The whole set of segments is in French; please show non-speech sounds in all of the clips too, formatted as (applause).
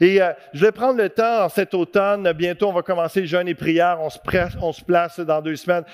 Et euh, je vais prendre le temps cet automne. Bientôt, on va commencer jeûne et prière. On se, place dans deux semaines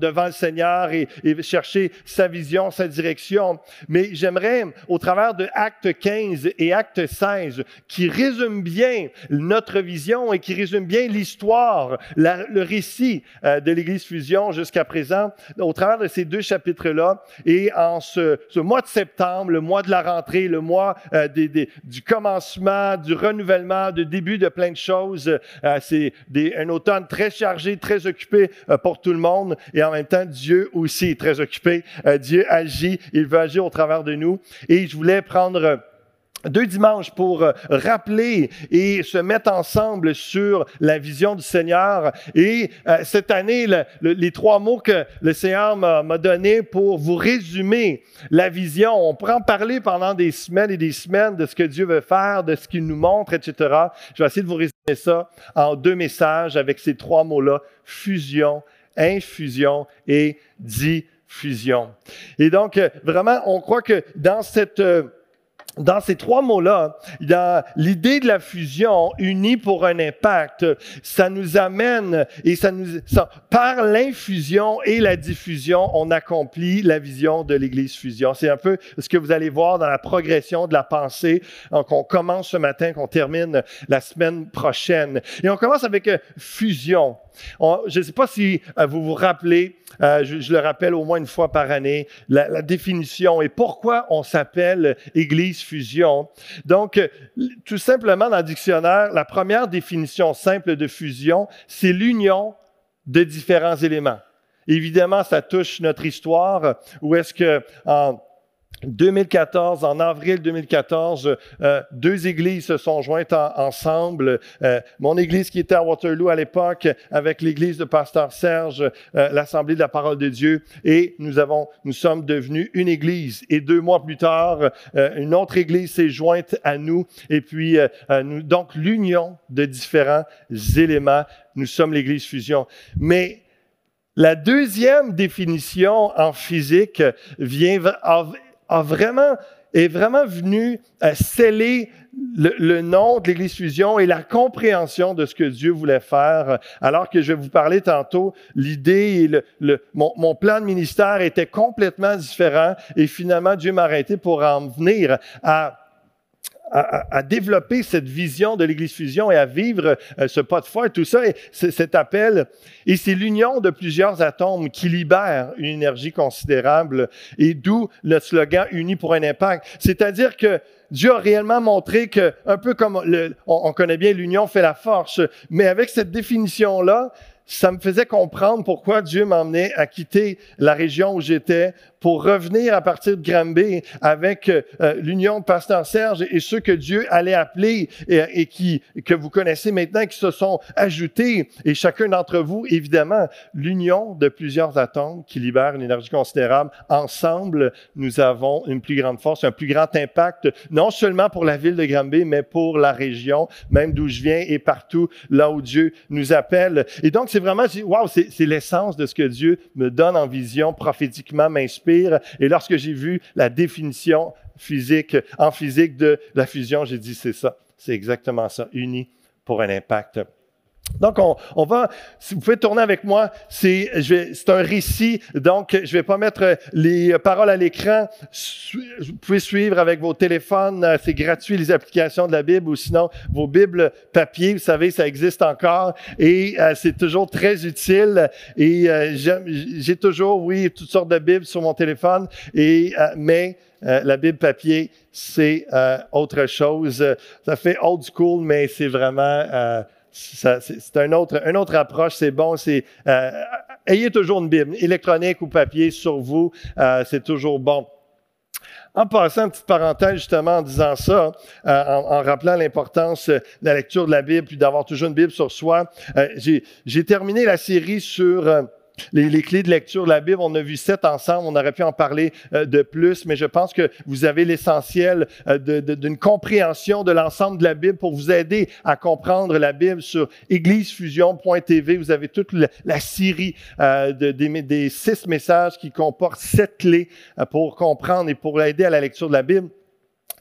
devant le Seigneur et, chercher sa vision, sa direction. Mais j'aimerais, au travers de Acte 15 et Acte 16, qui résument bien notre vision et qui résument bien l'histoire, le récit euh, de l'Église Fusion jusqu'à présent, au travers de ces deux chapitres-là, et en ce, mois de septembre, le mois de la rentrée, le mois euh, du commencement, du renouvellement, de début de plein de choses. Euh, c'est un automne très chargé, très occupé euh, pour tout le monde. Et en même temps, Dieu aussi est très occupé. Euh, Dieu agit, il veut agir au travers de nous. Et je voulais prendre deux dimanches pour euh, rappeler et se mettre ensemble sur la vision du Seigneur. Et euh, cette année, les trois mots que le Seigneur m'a donnés pour vous résumer la vision. On en parler pendant des semaines et des semaines de ce que Dieu veut faire, de ce qu'il nous montre, etc. Je vais essayer de vous résumer ça en deux messages avec ces trois mots-là. Fusion, infusion et diffusion. Et donc, euh, vraiment, on croit que dans cette dans ces trois mots-là, dans l'idée de la fusion unie pour un impact, ça nous amène et ça nous, par l'infusion et la diffusion, on accomplit la vision de l'Église fusion. C'est un peu ce que vous allez voir dans la progression de la pensée qu'on commence ce matin, qu'on termine la semaine prochaine. Et on commence avec euh, je ne sais pas si euh, vous vous rappelez, euh, je, le rappelle au moins une fois par année, la, définition et pourquoi on s'appelle Église fusion. Donc, euh, tout simplement dans le dictionnaire, la première définition simple de fusion, c'est l'union de différents éléments. Évidemment, ça touche notre histoire, où est-ce que 2014, en avril 2014, euh, deux églises se sont jointes ensemble. Euh, mon église qui était à Waterloo à l'époque, avec l'église de Pasteur Serge, euh, l'Assemblée de la Parole de Dieu, et nous avons, nous sommes devenus une église. Et deux mois plus tard, une autre église s'est jointe à nous. Et puis, donc l'union de différents éléments, nous sommes l'église fusion. Mais la deuxième définition en physique vient a vraiment, est vraiment venu euh, sceller le, nom de l'Église Fusion et la compréhension de ce que Dieu voulait faire. Alors que je vais vous parler tantôt, l'idée et le, mon, mon, plan de ministère était complètement différent et finalement Dieu m'a arrêté pour en venir à à, développer cette vision de l'Église Fusion et à vivre euh, ce pas de foi et tout ça, et cet appel. Et c'est l'union de plusieurs atomes qui libère une énergie considérable et d'où le slogan Unis pour un impact. C'est-à-dire que Dieu a réellement montré que, un peu comme le, on connaît bien l'union fait la force, mais avec cette définition-là, ça me faisait comprendre pourquoi Dieu m'emmenait à quitter la région où j'étais pour revenir à partir de Granby avec euh, l'union de Pasteur Serge et ceux que Dieu allait appeler et, qui, que vous connaissez maintenant, qui se sont ajoutés, et chacun d'entre vous, évidemment, l'union de plusieurs atomes qui libèrent une énergie considérable. Ensemble, nous avons une plus grande force, un plus grand impact, non seulement pour la ville de Granby, mais pour la région, même d'où je viens et partout là où Dieu nous appelle. Et donc, c'est vraiment, waouh, c'est l'essence de ce que Dieu me donne en vision, prophétiquement m'inspire et lorsque j'ai vu la définition physique, en physique de la fusion, j'ai dit, c'est ça, c'est exactement ça, uni pour un impact. Donc, on, va, si vous pouvez tourner avec moi, c'est, un récit, donc je vais pas mettre les paroles à l'écran. Vous pouvez suivre avec vos téléphones, c'est gratuit les applications de la Bible ou sinon vos Bibles papier, vous savez, ça existe encore et euh, c'est toujours très utile. Et euh, j'ai toujours, oui, toutes sortes de Bibles sur mon téléphone, et, euh, mais la Bible papier, c'est autre chose. Ça fait old school, mais c'est vraiment c'est un autre, une autre approche, c'est bon. C'est euh, ayez toujours une Bible, électronique ou papier, sur vous, euh, c'est toujours bon. En passant, une petite parenthèse justement en disant ça, euh, en, en, rappelant l'importance de la lecture de la Bible, puis d'avoir toujours une Bible sur soi, j'ai terminé la série sur les, clés de lecture de la Bible, on a vu sept ensemble, on aurait pu en parler euh, de plus, mais je pense que vous avez l'essentiel euh, d'une compréhension de l'ensemble de la Bible pour vous aider à comprendre la Bible sur églisefusion.tv. Vous avez toute la, série euh, de, des, des, six messages qui comportent sept clés pour comprendre et pour aider à la lecture de la Bible.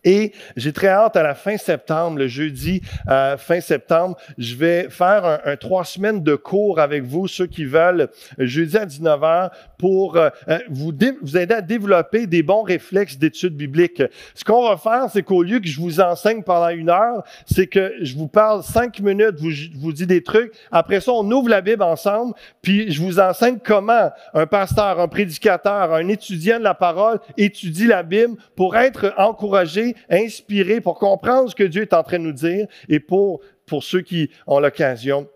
Et j'ai très hâte à la fin septembre, le jeudi euh, fin septembre, je vais faire un, trois semaines de cours avec vous, ceux qui veulent, jeudi à 19h, pour euh, euh, vous, aider à développer des bons réflexes d'études bibliques. Ce qu'on va faire, c'est qu'au lieu que je vous enseigne pendant une heure, c'est que je vous parle cinq minutes, je vous dis des trucs. Après ça, on ouvre la Bible ensemble, puis je vous enseigne comment un pasteur, un prédicateur, un étudiant de la parole étudie la Bible pour être encouragé inspiré, pour comprendre ce que Dieu est en train de nous dire et pour, pour ceux qui ont l'occasion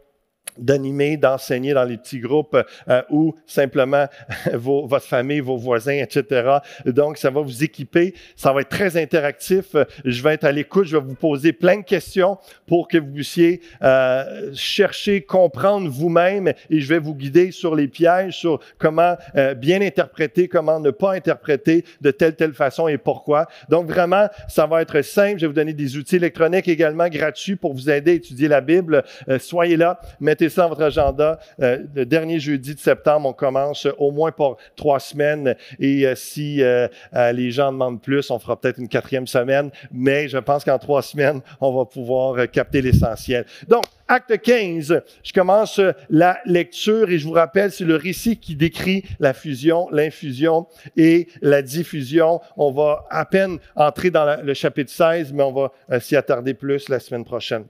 d'animer, d'enseigner dans les petits groupes euh, ou simplement (laughs) vos, votre famille, vos voisins, etc. Donc, ça va vous équiper. Ça va être très interactif. Je vais être à l'écoute. Je vais vous poser plein de questions pour que vous puissiez euh, chercher, comprendre vous-même et je vais vous guider sur les pièges, sur comment euh, bien interpréter, comment ne pas interpréter de telle, telle façon et pourquoi. Donc, vraiment, ça va être simple. Je vais vous donner des outils électroniques également gratuits pour vous aider à étudier la Bible. soyez là. Mettez ça dans votre agenda. Euh, le dernier jeudi de septembre, on commence au moins pour trois semaines. Et euh, si euh, les gens demandent plus, on fera peut-être une quatrième semaine. Mais je pense qu'en trois semaines, on va pouvoir capter l'essentiel. Donc, Acte 15, je commence la lecture et je vous rappelle, c'est le récit qui décrit la fusion, l'infusion et la diffusion. On va à peine entrer dans le chapitre 16, mais on va s'y attarder plus la semaine prochaine.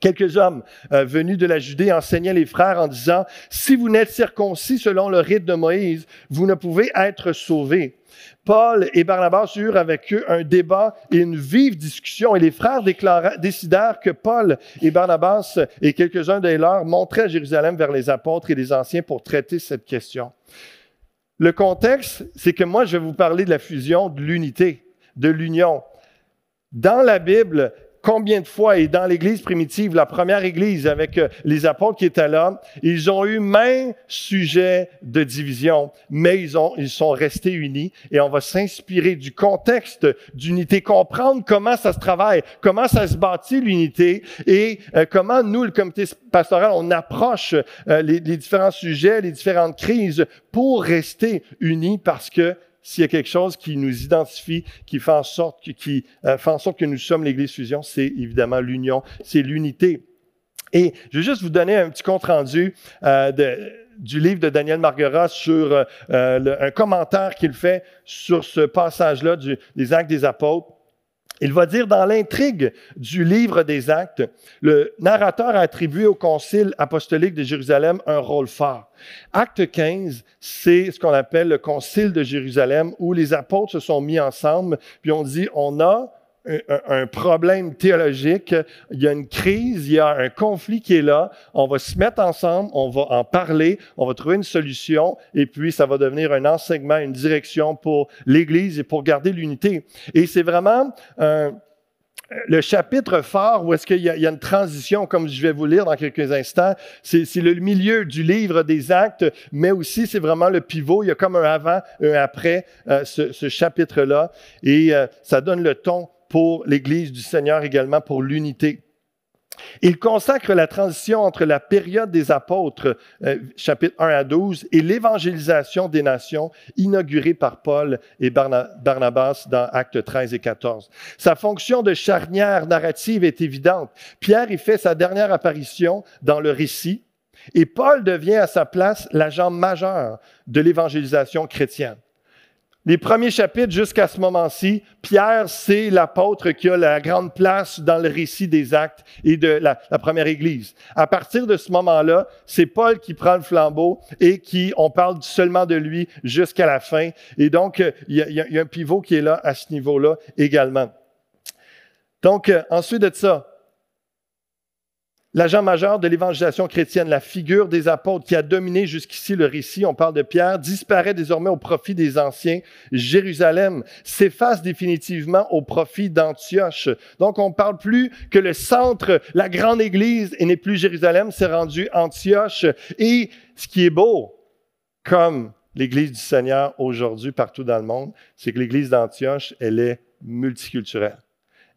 Quelques hommes euh, venus de la Judée enseignaient les frères en disant, si vous n'êtes circoncis selon le rite de Moïse, vous ne pouvez être sauvés. Paul et Barnabas eurent avec eux un débat et une vive discussion et les frères décidèrent que Paul et Barnabas et quelques-uns des leurs montraient à Jérusalem vers les apôtres et les anciens pour traiter cette question. Le contexte, c'est que moi, je vais vous parler de la fusion, de l'unité, de l'union. Dans la Bible, combien de fois, et dans l'Église primitive, la première Église avec euh, les apôtres qui étaient là, ils ont eu même sujet de division, mais ils, ont, ils sont restés unis et on va s'inspirer du contexte d'unité, comprendre comment ça se travaille, comment ça se bâtit l'unité et euh, comment nous, le comité pastoral, on approche euh, les, les différents sujets, les différentes crises pour rester unis parce que s'il y a quelque chose qui nous identifie, qui fait en sorte, qui, euh, fait en sorte que nous sommes l'Église Fusion, c'est évidemment l'union, c'est l'unité. Et je vais juste vous donner un petit compte rendu euh, du livre de Daniel Margueras sur euh, un commentaire qu'il fait sur ce passage-là des Actes des Apôtres. Il va dire dans l'intrigue du livre des actes, le narrateur a attribué au concile apostolique de Jérusalem un rôle fort. Acte 15, c'est ce qu'on appelle le concile de Jérusalem où les apôtres se sont mis ensemble puis on dit on a un, problème théologique, il y a une crise, il y a un conflit qui est là, on va se mettre ensemble, on va en parler, on va trouver une solution, et puis ça va devenir un enseignement, une direction pour l'Église et pour garder l'unité. Et c'est vraiment le chapitre phare où est-ce qu'il y, a une transition, comme je vais vous lire dans quelques instants, c'est le milieu du livre des actes, mais aussi c'est vraiment le pivot. Il y a comme un avant, un après euh, ce, chapitre-là, et euh, ça donne le ton pour l'Église du Seigneur également, pour l'unité. Il consacre la transition entre la période des apôtres, euh, chapitre 1 à 12, et l'évangélisation des nations inaugurée par Paul et Barnabas dans Actes 13 et 14. Sa fonction de charnière narrative est évidente. Pierre y fait sa dernière apparition dans le récit, et Paul devient à sa place l'agent majeur de l'évangélisation chrétienne les premiers chapitres jusqu'à ce moment-ci, Pierre, c'est l'apôtre qui a la grande place dans le récit des actes et de la, première Église. À partir de ce moment-là, c'est Paul qui prend le flambeau et qui, on parle seulement de lui jusqu'à la fin. Et donc, il y, a, il y a un pivot qui est là à ce niveau-là également. Donc, euh, ensuite de ça, L'agent majeur de l'évangélisation chrétienne, la figure des apôtres qui a dominé jusqu'ici le récit, on parle de Pierre, disparaît désormais au profit des anciens. Jérusalem s'efface définitivement au profit d'Antioche. Donc on ne parle plus que le centre, la grande église, et n'est plus Jérusalem, c'est rendu Antioche. Et ce qui est beau, comme l'église du Seigneur aujourd'hui partout dans le monde, c'est que l'église d'Antioche, elle est multiculturelle.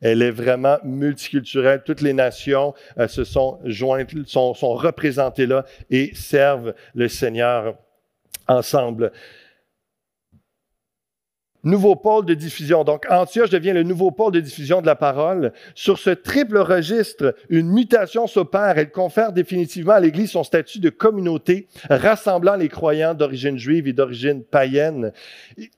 Elle est vraiment multiculturelle. Toutes les nations euh, se sont jointes, sont, sont représentées là et servent le Seigneur ensemble. Nouveau pôle de diffusion. Donc, Antioche devient le nouveau pôle de diffusion de la parole. Sur ce triple registre, une mutation s'opère. Elle confère définitivement à l'Église son statut de communauté, rassemblant les croyants d'origine juive et d'origine païenne.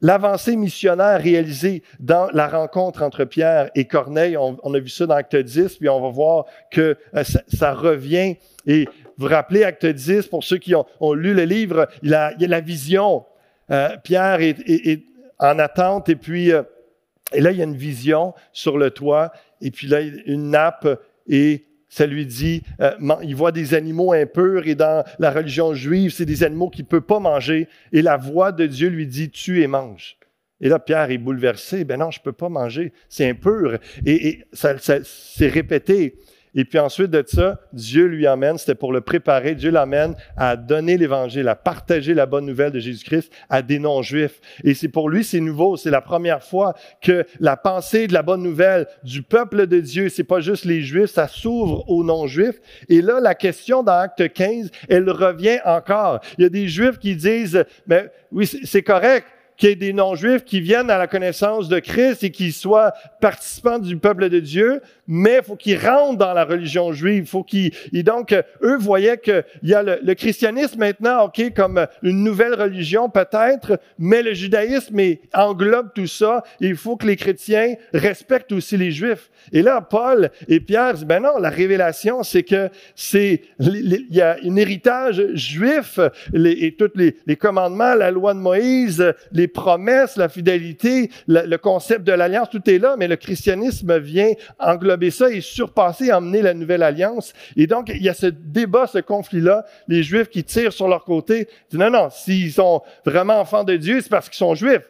L'avancée missionnaire réalisée dans la rencontre entre Pierre et Corneille, on, a vu ça dans Acte 10, puis on va voir que euh, ça, revient. Et vous vous rappelez Acte 10, pour ceux qui ont, lu le livre, il, y a la vision. Euh, Pierre est, est en attente. Et puis, euh, et là, il y a une vision sur le toit. Et puis là, une nappe et ça lui dit, euh, il voit des animaux impurs et dans la religion juive, c'est des animaux qu'il ne peut pas manger. Et la voix de Dieu lui dit, tue et mange. Et là, Pierre est bouleversé. Ben non, je ne peux pas manger. C'est impur. Et, ça, ça c'est répété. Et puis ensuite de ça, Dieu lui amène, c'était pour le préparer, Dieu l'amène à donner l'Évangile, à partager la bonne nouvelle de Jésus-Christ à des non-juifs. Et c'est pour lui, c'est nouveau, c'est la première fois que la pensée de la bonne nouvelle du peuple de Dieu, c'est pas juste les Juifs, ça s'ouvre aux non-juifs. Et là, la question dans Acte 15, elle revient encore. Il y a des Juifs qui disent, mais oui, c'est correct, qu'il y ait des non-juifs qui viennent à la connaissance de Christ et qui soient participants du peuple de Dieu, mais il faut qu'ils rentrent dans la religion juive. Faut qu'ils, et donc, eux voyaient qu'il y a le, christianisme maintenant, OK, comme une nouvelle religion peut-être, mais le judaïsme englobe tout ça. Il faut que les chrétiens respectent aussi les juifs. Et là, Paul et Pierre disent, ben non, la révélation, c'est que c'est, il y a un héritage juif et tous les commandements, la loi de Moïse, les promesses, la fidélité, le, concept de l'alliance, tout est là, mais le christianisme vient englober ça et surpasser, emmener la nouvelle alliance. Et donc, il y a ce débat, ce conflit-là, les Juifs qui tirent sur leur côté, disent non, non, s'ils sont vraiment enfants de Dieu, c'est parce qu'ils sont Juifs.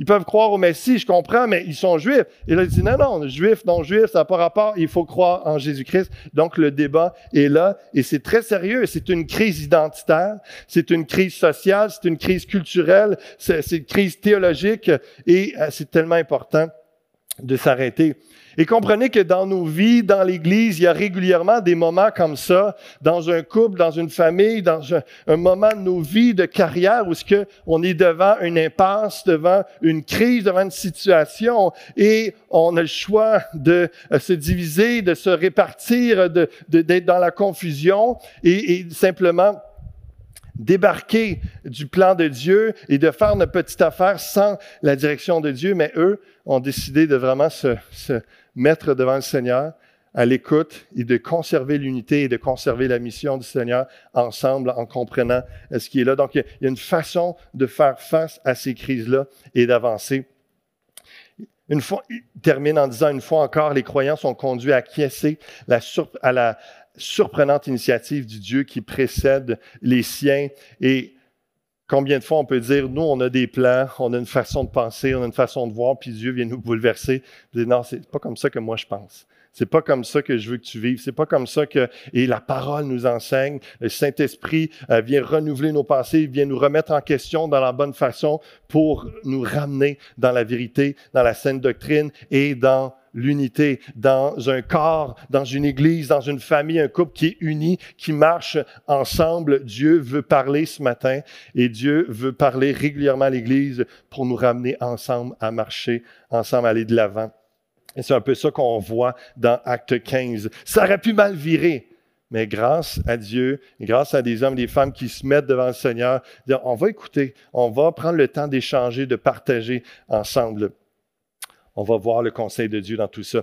Ils peuvent croire au Messie, je comprends, mais ils sont juifs. Et là, il dit, non, non, juif, non juif, ça n'a pas rapport, il faut croire en Jésus-Christ. Donc, le débat est là et c'est très sérieux. C'est une crise identitaire, c'est une crise sociale, c'est une crise culturelle, c'est une crise théologique et euh, c'est tellement important de s'arrêter. Et comprenez que dans nos vies, dans l'Église, il y a régulièrement des moments comme ça, dans un couple, dans une famille, dans un, moment de nos vies de carrière où que on est devant une impasse, devant une crise, devant une situation, et on a le choix de euh, se diviser, de se répartir, d'être de, dans la confusion et, et simplement débarquer du plan de Dieu et de faire notre petite affaire sans la direction de Dieu, mais eux ont décidé de vraiment se, se mettre devant le Seigneur à l'écoute et de conserver l'unité et de conserver la mission du Seigneur ensemble en comprenant ce qui est là. Donc, il y a une façon de faire face à ces crises-là et d'avancer. Une fois, il termine en disant, une fois encore, les croyants sont conduits à acquiescer à la surprenante initiative du Dieu qui précède les siens et Combien de fois on peut dire, nous, on a des plans, on a une façon de penser, on a une façon de voir, puis Dieu vient nous bouleverser. Dire, non, c'est pas comme ça que moi je pense. C'est pas comme ça que je veux que tu vives. C'est pas comme ça que et la parole nous enseigne. Le Saint Esprit euh, vient renouveler nos pensées, vient nous remettre en question dans la bonne façon pour nous ramener dans la vérité, dans la sainte doctrine et dans l'unité dans un corps, dans une église, dans une famille, un couple qui est uni, qui marche ensemble. Dieu veut parler ce matin et Dieu veut parler régulièrement à l'église pour nous ramener ensemble à marcher, ensemble à aller de l'avant. Et c'est un peu ça qu'on voit dans Acte 15. Ça aurait pu mal virer. Mais grâce à Dieu, grâce à des hommes et des femmes qui se mettent devant le Seigneur, on va écouter, on va prendre le temps d'échanger, de partager ensemble on va voir le conseil de Dieu dans tout ça.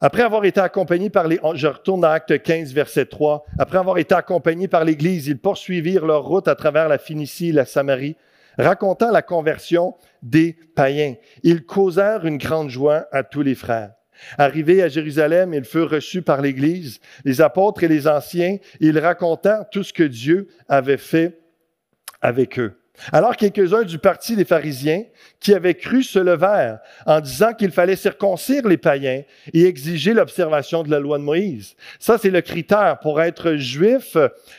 Après avoir été accompagné par les... Je retourne dans Acte 15, verset 3. Après avoir été accompagné par l'Église, ils poursuivirent leur route à travers la Phénicie la Samarie, racontant la conversion des païens. Ils causèrent une grande joie à tous les frères. Arrivés à Jérusalem, ils furent reçus par l'Église, les apôtres et les anciens. Ils racontèrent tout ce que Dieu avait fait avec eux. Alors quelques-uns du parti des pharisiens qui avaient cru se levèrent en disant qu'il fallait circoncire les païens et exiger l'observation de la loi de Moïse. Ça, c'est le critère. Pour être juif,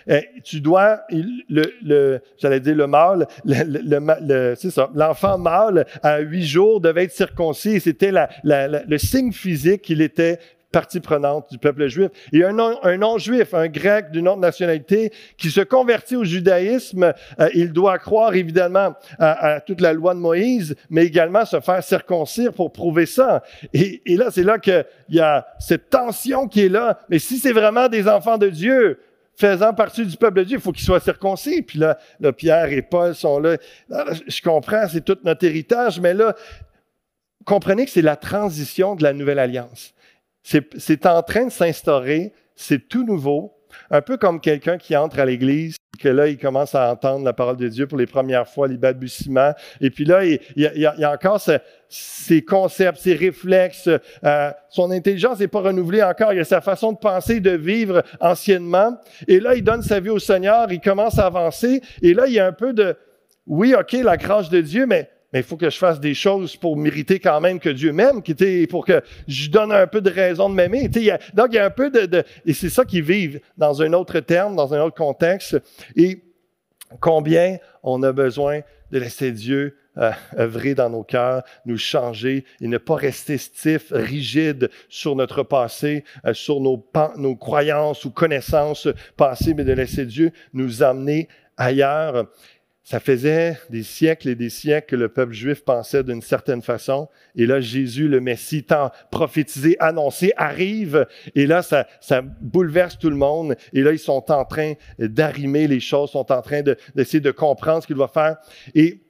eh, tu dois, le, j'allais dire le mâle, le, c'est ça, l'enfant mâle à huit jours devait être circoncis. C'était le signe physique qu'il était partie prenante du peuple juif. Et un, un non-juif, un grec d'une autre nationalité qui se convertit au judaïsme, euh, il doit croire évidemment à, toute la loi de Moïse, mais également se faire circoncire pour prouver ça. Et, là, c'est là qu'il y a cette tension qui est là. Mais si c'est vraiment des enfants de Dieu, faisant partie du peuple de Dieu, il faut qu'ils soient circoncis. Puis là, Pierre et Paul sont là. Je comprends, c'est tout notre héritage, mais là, comprenez que c'est la transition de la nouvelle alliance. C'est en train de s'instaurer, c'est tout nouveau, un peu comme quelqu'un qui entre à l'église, que là, il commence à entendre la parole de Dieu pour les premières fois, les balbutiements. Et puis là, il, y, a, encore ses concepts, ses réflexes. Euh, son intelligence n'est pas renouvelée encore. Il a sa façon de penser, de vivre anciennement. Et là, il donne sa vie au Seigneur, il commence à avancer. Et là, il y a un peu de, oui, OK, la grâce de Dieu, mais mais il faut que je fasse des choses pour mériter quand même que Dieu m'aime, pour que je donne un peu de raison de m'aimer. Donc, il y a un peu de... et c'est ça qu'ils vivent dans un autre terme, dans un autre contexte. Et combien on a besoin de laisser Dieu euh, œuvrer dans nos cœurs, nous changer et ne pas rester stif, rigide sur notre passé, euh, sur nos, nos croyances ou connaissances passées, mais de laisser Dieu nous amener ailleurs. Ça faisait des siècles et des siècles que le peuple juif pensait d'une certaine façon. Et là, Jésus, le Messie, tant prophétisé, annoncé, arrive. Et là, ça, ça bouleverse tout le monde. Et là, ils sont en train d'arrimer les choses, sont en train d'essayer de, comprendre ce qu'il va faire. Et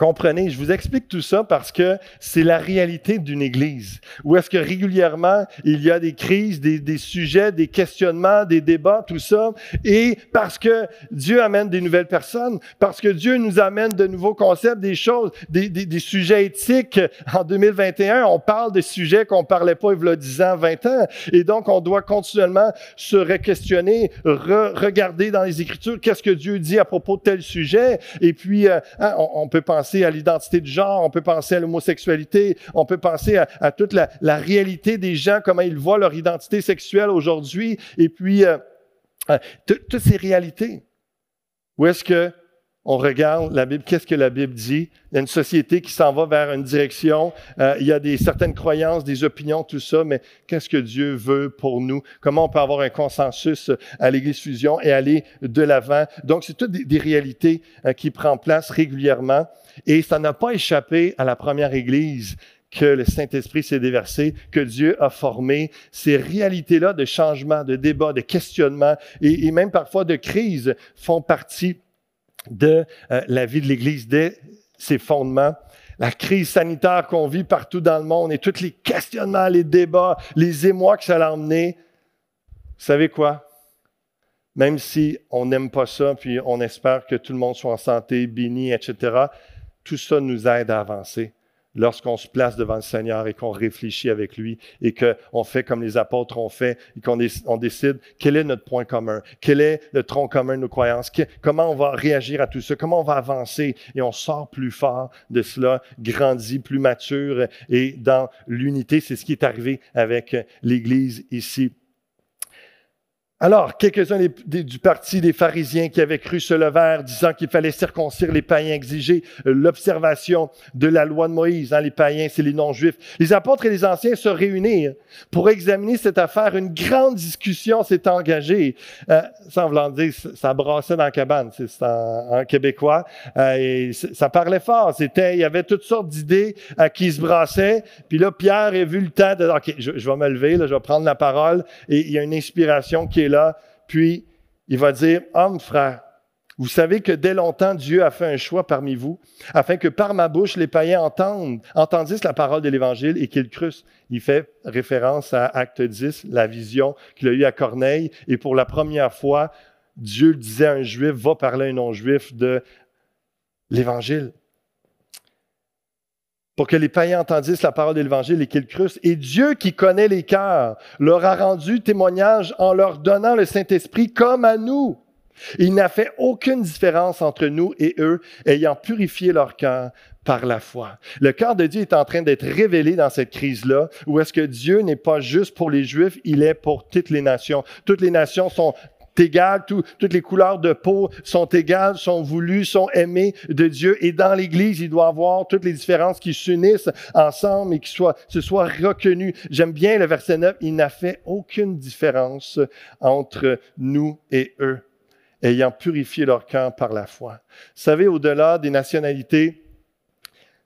Comprenez, je vous explique tout ça parce que c'est la réalité d'une Église, où est-ce que régulièrement il y a des crises, des, sujets, des questionnements, des débats, tout ça, et parce que Dieu amène des nouvelles personnes, parce que Dieu nous amène de nouveaux concepts, des choses, des, sujets éthiques. En 2021, on parle des sujets qu'on parlait pas il y a 10 ans, 20 ans, et donc on doit continuellement se re-questionner, regarder dans les Écritures qu'est-ce que Dieu dit à propos de tel sujet, et puis euh, hein, on peut penser à l'identité du genre, on peut penser à l'homosexualité, on peut penser à, toute la, réalité des gens, comment ils voient leur identité sexuelle aujourd'hui, et puis euh, euh, toutes ces réalités. Où est-ce que on regarde la Bible, qu'est-ce que la Bible dit? Il y a une société qui s'en va vers une direction, euh, il y a des certaines croyances, des opinions, tout ça, mais qu'est-ce que Dieu veut pour nous? Comment on peut avoir un consensus à l'Église Fusion et aller de l'avant? Donc, c'est toutes des, réalités qui prennent place régulièrement. Et ça n'a pas échappé à la première Église que le Saint-Esprit s'est déversé, que Dieu a formé. Ces réalités-là de changement, de débat, de questionnement et, même parfois de crise font partie de euh, la vie de l'Église, de ses fondements. La crise sanitaire qu'on vit partout dans le monde et tous les questionnements, les débats, les émois que ça a emmené. Vous savez quoi? Même si on n'aime pas ça, puis on espère que tout le monde soit en santé, béni, etc., tout ça nous aide à avancer lorsqu'on se place devant le Seigneur et qu'on réfléchit avec lui et qu'on fait comme les apôtres ont fait et qu'on on décide quel est notre point commun, quel est le tronc commun de nos croyances, comment on va réagir à tout ça, comment on va avancer et on sort plus fort de cela, grandit, plus mature et dans l'unité. C'est ce qui est arrivé avec l'Église ici. Alors, quelques-uns du parti des pharisiens qui avaient cru se lever, disant qu'il fallait circoncire les païens, exiger euh, l'observation de la loi de Moïse. Hein, les païens, c'est les non-juifs. Les apôtres et les anciens se réunirent pour examiner cette affaire. Une grande discussion s'est engagée. Euh, sans vouloir dire, ça brassait dans la cabane, c'est en, québécois. Euh, et ça parlait fort. C'était, il y avait toutes sortes d'idées euh, qui se brassaient. Puis là, Pierre a vu le temps de, OK, je, je vais me lever, là, je vais prendre la parole. Et il y a une inspiration qui est là, puis il va dire, homme, frère, vous savez que dès longtemps, Dieu a fait un choix parmi vous, afin que par ma bouche, les païens entendent, entendissent la parole de l'Évangile et qu'ils crussent. Il fait référence à Acte 10, la vision qu'il a eue à Corneille. Et pour la première fois, Dieu disait à un juif, va parler à un non-juif de l'Évangile pour que les païens entendissent la parole de l'Évangile et qu'ils crussent. Et Dieu qui connaît les cœurs leur a rendu témoignage en leur donnant le Saint-Esprit comme à nous. Il n'a fait aucune différence entre nous et eux, ayant purifié leur cœur par la foi. Le cœur de Dieu est en train d'être révélé dans cette crise-là, où est-ce que Dieu n'est pas juste pour les Juifs, il est pour toutes les nations. Toutes les nations sont égal, toutes les couleurs de peau sont égales, sont voulues, sont aimées de Dieu. Et dans l'Église, il doit avoir toutes les différences qui s'unissent ensemble et qui soient, se soient reconnues. J'aime bien le verset 9, il n'a fait aucune différence entre nous et eux, ayant purifié leur cœur par la foi. Vous savez, au-delà des nationalités,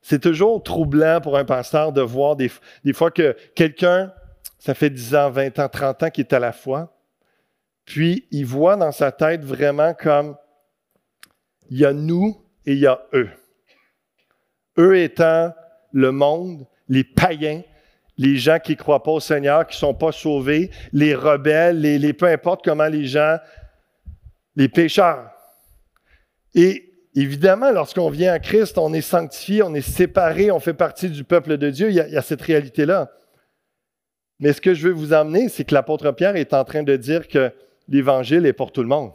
c'est toujours troublant pour un pasteur de voir des, des fois que quelqu'un, ça fait 10 ans, 20 ans, 30 ans qu'il est à la foi, puis il voit dans sa tête vraiment comme il y a nous et il y a eux. Eux étant le monde, les païens, les gens qui ne croient pas au Seigneur, qui ne sont pas sauvés, les rebelles, les, peu importe comment les gens, les pécheurs. Et Évidemment, lorsqu'on vient à Christ, on est sanctifié, on est séparé, on fait partie du peuple de Dieu. Il y a, cette réalité-là. Mais ce que je veux vous emmener, c'est que l'apôtre Pierre est en train de dire que l'Évangile est pour tout le monde.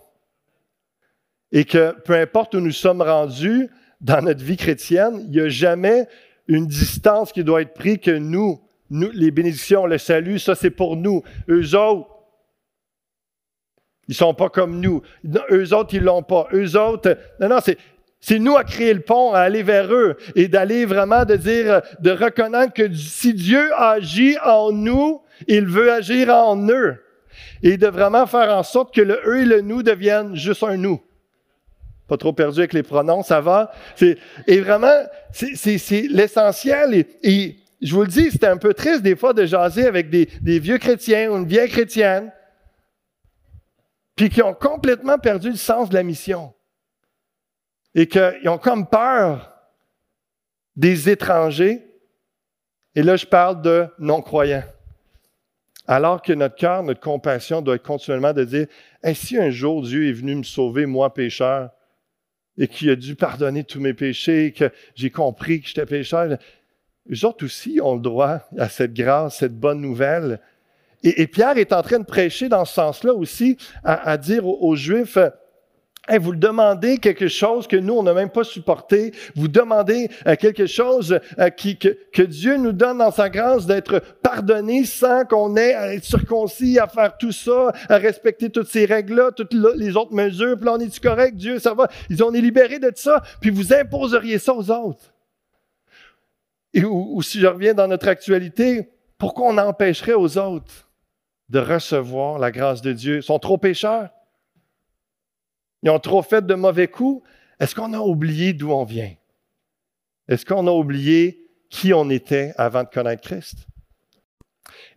Et que peu importe où nous sommes rendus dans notre vie chrétienne, il n'y a jamais une distance qui doit être prise que nous, les bénédictions, le salut, ça c'est pour nous. Eux autres, ils sont pas comme nous. Eux autres, ils l'ont pas. Eux autres, non, non, c'est, c'est nous à créer le pont, à aller vers eux et d'aller vraiment de dire, de reconnaître que si Dieu agit en nous, il veut agir en eux. Et de vraiment faire en sorte que le eux et le nous deviennent juste un nous. Pas trop perdu avec les pronoms, ça va. Et vraiment, c'est, l'essentiel. Et, et, je vous le dis, c'était un peu triste des fois de jaser avec des, des vieux chrétiens ou une vieille chrétienne puis qui ont complètement perdu le sens de la mission. Et qu'ils ont comme peur des étrangers. Et là, je parle de non-croyants. Alors que notre cœur, notre compassion doit être continuellement de dire, si un jour Dieu est venu me sauver, moi pécheur, et qu'il a dû pardonner tous mes péchés, que j'ai compris que j'étais pécheur, eux autres aussi ont le droit à cette grâce, cette bonne nouvelle. Et, Pierre est en train de prêcher dans ce sens-là aussi, à, dire aux, Juifs, vous demandez quelque chose que nous, on n'a même pas supporté. Vous demandez euh, quelque chose euh, que, Dieu nous donne dans sa grâce d'être pardonné sans qu'on ait à être circoncis, à faire tout ça, à respecter toutes ces règles-là, toutes les autres mesures. Puis là, on est correct, Dieu, ça va. Ils ont est libérés de ça. Puis vous imposeriez ça aux autres. Et, ou si je reviens dans notre actualité, pourquoi on empêcherait aux autres de recevoir la grâce de Dieu? Ils sont trop pécheurs. Ils ont trop fait de mauvais coups. Est-ce qu'on a oublié d'où on vient? Est-ce qu'on a oublié qui on était avant de connaître Christ?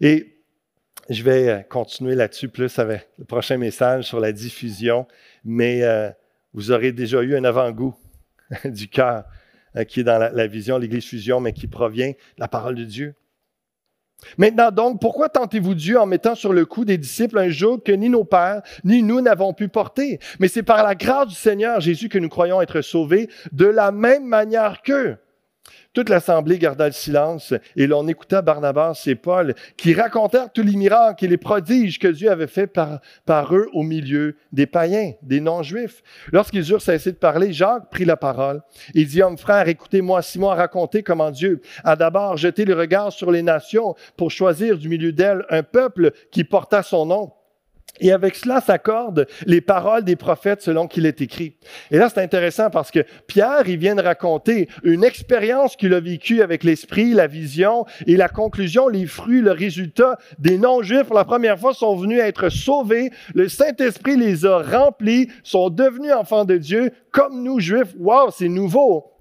Et je vais euh, continuer là-dessus plus avec le prochain message sur la diffusion, mais euh, vous aurez déjà eu un avant-goût (laughs) du cœur euh, qui est dans la, la vision, l'Église fusion, mais qui provient de la parole de Dieu. Maintenant donc, pourquoi tentez-vous Dieu en mettant sur le cou des disciples un joug que ni nos pères, ni nous n'avons pu porter? Mais c'est par la grâce du Seigneur Jésus que nous croyons être sauvés de la même manière qu'eux. Toute l'assemblée garda le silence et l'on écouta Barnabas et Paul qui racontèrent tous les miracles et les prodiges que Dieu avait fait par, par eux au milieu des païens, des non-juifs. Lorsqu'ils eurent cessé de parler, Jacques prit la parole et dit, Homme frère, écoutez-moi, Simon a raconté comment Dieu a d'abord jeté le regard sur les nations pour choisir du milieu d'elles un peuple qui porta son nom. Et avec cela s'accordent les paroles des prophètes selon qu'il est écrit. Et là, c'est intéressant parce que Pierre, il vient de raconter une expérience qu'il a vécue avec l'esprit, la vision et la conclusion, les fruits, le résultat des non-juifs pour la première fois sont venus être sauvés. Le Saint-Esprit les a remplis, sont devenus enfants de Dieu comme nous, juifs. Wow, c'est nouveau.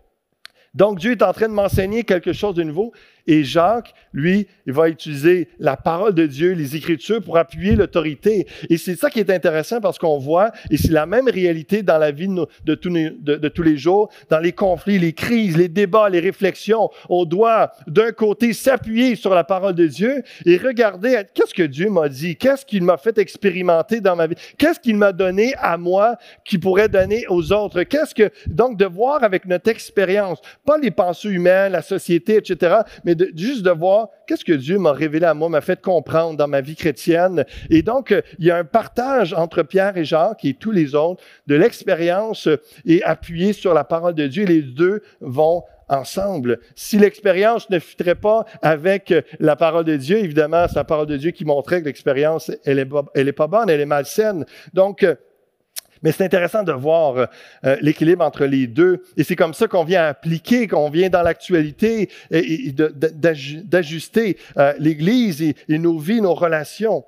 Donc Dieu est en train de m'enseigner quelque chose de nouveau. Et Jacques, lui, il va utiliser la parole de Dieu, les Écritures pour appuyer l'autorité. Et c'est ça qui est intéressant parce qu'on voit, et c'est la même réalité dans la vie de, tous les, jours, dans les conflits, les crises, les débats, les réflexions. On doit, d'un côté, s'appuyer sur la parole de Dieu et regarder qu'est-ce que Dieu m'a dit, qu'est-ce qu'il m'a fait expérimenter dans ma vie, qu'est-ce qu'il m'a donné à moi qui pourrait donner aux autres? Qu'est-ce que, donc, de voir avec notre expérience, pas les pensées humaines, la société, etc., mais juste de voir qu'est-ce que Dieu m'a révélé à moi, m'a fait comprendre dans ma vie chrétienne. Et donc, euh, il y a un partage entre Pierre et Jacques et tous les autres de l'expérience et appuyé sur la parole de Dieu. Les deux vont ensemble. Si l'expérience ne fitterait pas avec la parole de Dieu, évidemment, c'est la parole de Dieu qui montrait que l'expérience, elle est, elle est pas bonne, elle est malsaine. Donc, mais c'est intéressant de voir euh, l'équilibre entre les deux. Et c'est comme ça qu'on vient appliquer, qu'on vient dans l'actualité et, d'ajuster euh, l'Église et, nos vies, nos relations.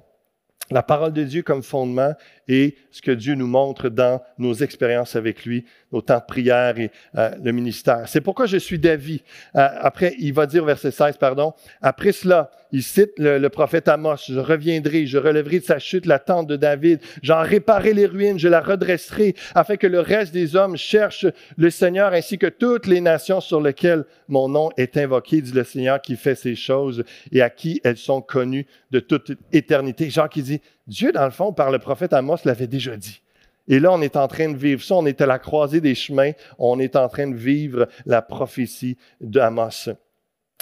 La parole de Dieu comme fondement et ce que Dieu nous montre dans nos expériences avec lui, nos temps de prière et euh, le ministère. C'est pourquoi je suis d'avis. Euh, après, il va dire, verset 16, pardon, après cela, il cite le, prophète Amos, je reviendrai, je relèverai de sa chute la tente de David, j'en réparerai les ruines, je la redresserai, afin que le reste des hommes cherche le Seigneur ainsi que toutes les nations sur lesquelles mon nom est invoqué, dit le Seigneur qui fait ces choses et à qui elles sont connues de toute éternité. Jean qui dit, Dieu, dans le fond, par le prophète Amos, l'avait déjà dit. Et là, on est en train de vivre ça. On est à la croisée des chemins. On est en train de vivre la prophétie d'Amos.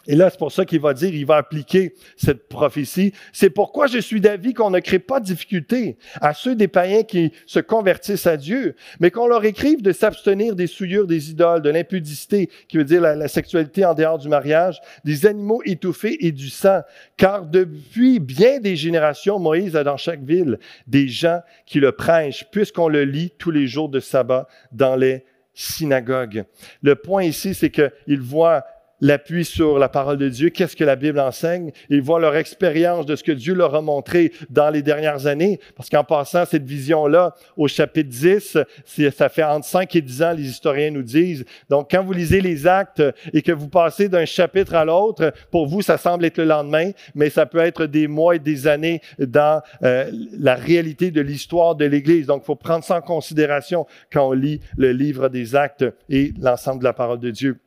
Et là, c'est pour ça qu'il va dire, il va appliquer cette prophétie. C'est pourquoi je suis d'avis qu'on ne crée pas de difficulté à ceux des païens qui se convertissent à Dieu, mais qu'on leur écrive de s'abstenir des souillures des idoles, de l'impudicité, qui veut dire la, sexualité en dehors du mariage, des animaux étouffés et du sang. Car depuis bien des générations, Moïse a dans chaque ville des gens qui le prêchent, puisqu'on le lit tous les jours de sabbat dans les synagogues. Le point ici, c'est qu'il voit l'appui sur la parole de Dieu, qu'est-ce que la Bible enseigne? Ils voient leur expérience de ce que Dieu leur a montré dans les dernières années. Parce qu'en passant cette vision-là au chapitre 10, ça fait entre 5 et 10 ans, les historiens nous disent. Donc, quand vous lisez les actes et que vous passez d'un chapitre à l'autre, pour vous, ça semble être le lendemain, mais ça peut être des mois et des années dans euh, la réalité de l'histoire de l'Église. Donc, il faut prendre ça en considération quand on lit le livre des actes et l'ensemble de la parole de Dieu.